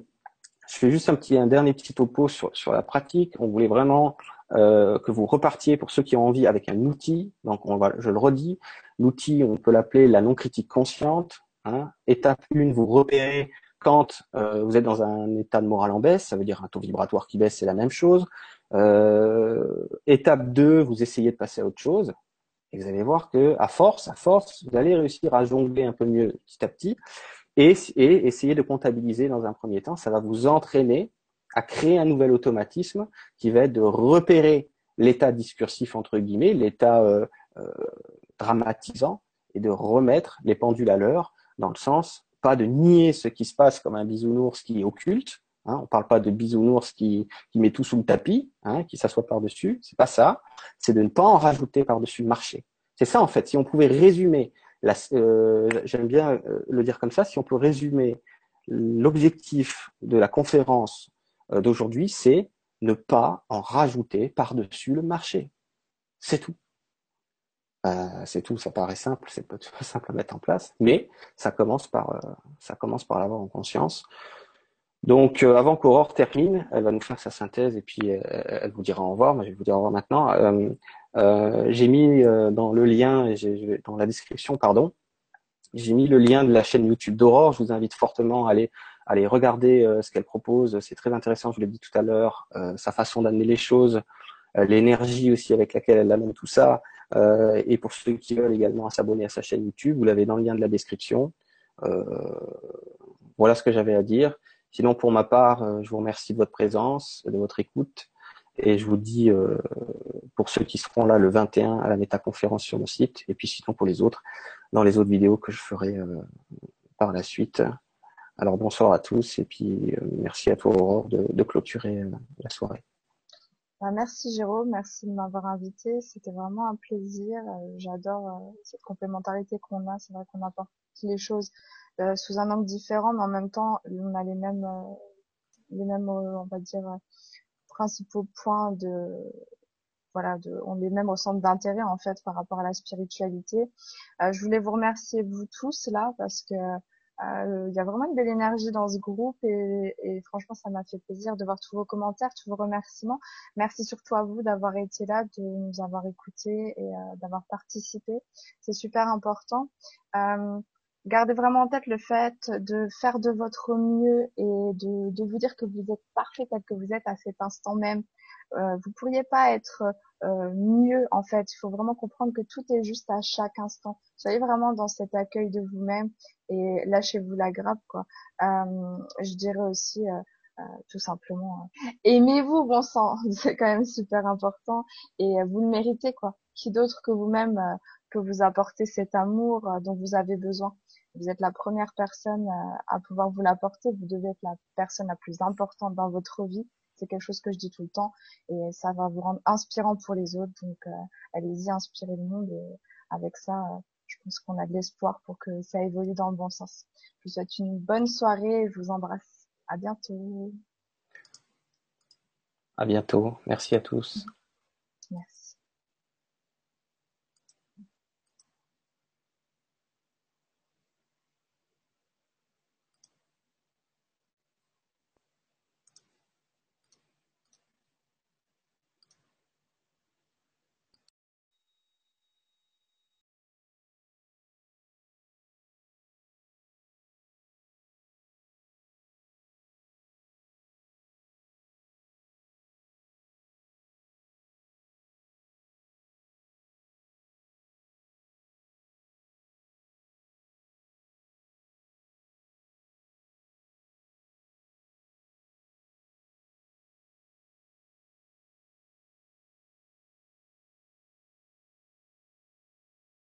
je fais juste un petit, un dernier petit topo sur, sur la pratique. On voulait vraiment euh, que vous repartiez pour ceux qui ont envie avec un outil. Donc, on va, je le redis, l'outil, on peut l'appeler la non-critique consciente. Hein. Étape 1, vous repérez quand euh, vous êtes dans un état de morale en baisse, ça veut dire un taux vibratoire qui baisse, c'est la même chose. Euh, étape 2, vous essayez de passer à autre chose. Et vous allez voir que à force, à force, vous allez réussir à jongler un peu mieux petit à petit et, essayer de comptabiliser dans un premier temps. Ça va vous entraîner à créer un nouvel automatisme qui va être de repérer l'état discursif entre guillemets, l'état euh, euh, dramatisant, et de remettre les pendules à l'heure dans le sens pas de nier ce qui se passe comme un bisounours qui est occulte. Hein, on parle pas de bisounours qui, met tout sous le tapis, hein, qui s'assoit par dessus. C'est pas ça. C'est de ne pas en rajouter par dessus le marché. C'est ça en fait. Si on pouvait résumer euh, j'aime bien euh, le dire comme ça, si on peut résumer l'objectif de la conférence euh, d'aujourd'hui, c'est ne pas en rajouter par-dessus le marché. C'est tout. c'est tout, ça paraît simple, *laughs* c'est pas simple à mettre en place, mais ça commence par ça commence par l'avoir en conscience. Donc, avant qu'Aurore termine, elle va nous faire sa synthèse et puis elle vous dira au revoir. Moi, je vais vous dire au revoir maintenant. Euh, j'ai mis euh, dans le lien, dans la description, pardon, j'ai mis le lien de la chaîne YouTube d'Aurore. Je vous invite fortement à aller, aller regarder euh, ce qu'elle propose. C'est très intéressant, je l'ai dit tout à l'heure, sa façon d'amener les choses, l'énergie aussi avec laquelle elle amène tout ça. et pour ceux qui veulent également s'abonner à sa chaîne YouTube, vous l'avez dans le lien de la description. voilà ce que j'avais à dire. Sinon, pour ma part, je vous remercie de votre présence, de votre écoute. Et je vous dis, euh, pour ceux qui seront là le 21 à la métaconférence sur mon site, et puis sinon pour les autres, dans les autres vidéos que je ferai euh, par la suite. Alors bonsoir à tous, et puis euh, merci à toi Aurore de, de clôturer la soirée. Bah, merci Jérôme, merci de m'avoir invité. C'était vraiment un plaisir. J'adore cette complémentarité qu'on a. C'est vrai qu'on apporte les choses sous un angle différent, mais en même temps, on a les mêmes, les mêmes, on va dire, principaux points de voilà, de, on est même au centre d'intérêt en fait par rapport à la spiritualité. Euh, je voulais vous remercier vous tous là parce que euh, il y a vraiment une belle énergie dans ce groupe et, et franchement ça m'a fait plaisir de voir tous vos commentaires, tous vos remerciements. Merci surtout à vous d'avoir été là, de nous avoir écoutés et euh, d'avoir participé. C'est super important. Euh, gardez vraiment en tête le fait de faire de votre mieux et de, de vous dire que vous êtes parfait tel que vous êtes à cet instant même. Euh, vous pourriez pas être euh, mieux en fait. Il faut vraiment comprendre que tout est juste à chaque instant. Soyez vraiment dans cet accueil de vous-même et lâchez-vous la grappe quoi. Euh, je dirais aussi euh, euh, tout simplement aimez-vous bon sang, *laughs* c'est quand même super important et vous le méritez quoi. Qui d'autre que vous-même peut vous apporter cet amour dont vous avez besoin? Vous êtes la première personne à pouvoir vous l'apporter. Vous devez être la personne la plus importante dans votre vie. C'est quelque chose que je dis tout le temps et ça va vous rendre inspirant pour les autres. Donc, euh, allez-y, inspirez le monde et avec ça, euh, je pense qu'on a de l'espoir pour que ça évolue dans le bon sens. Je vous souhaite une bonne soirée et je vous embrasse. À bientôt. À bientôt. Merci à tous. Merci.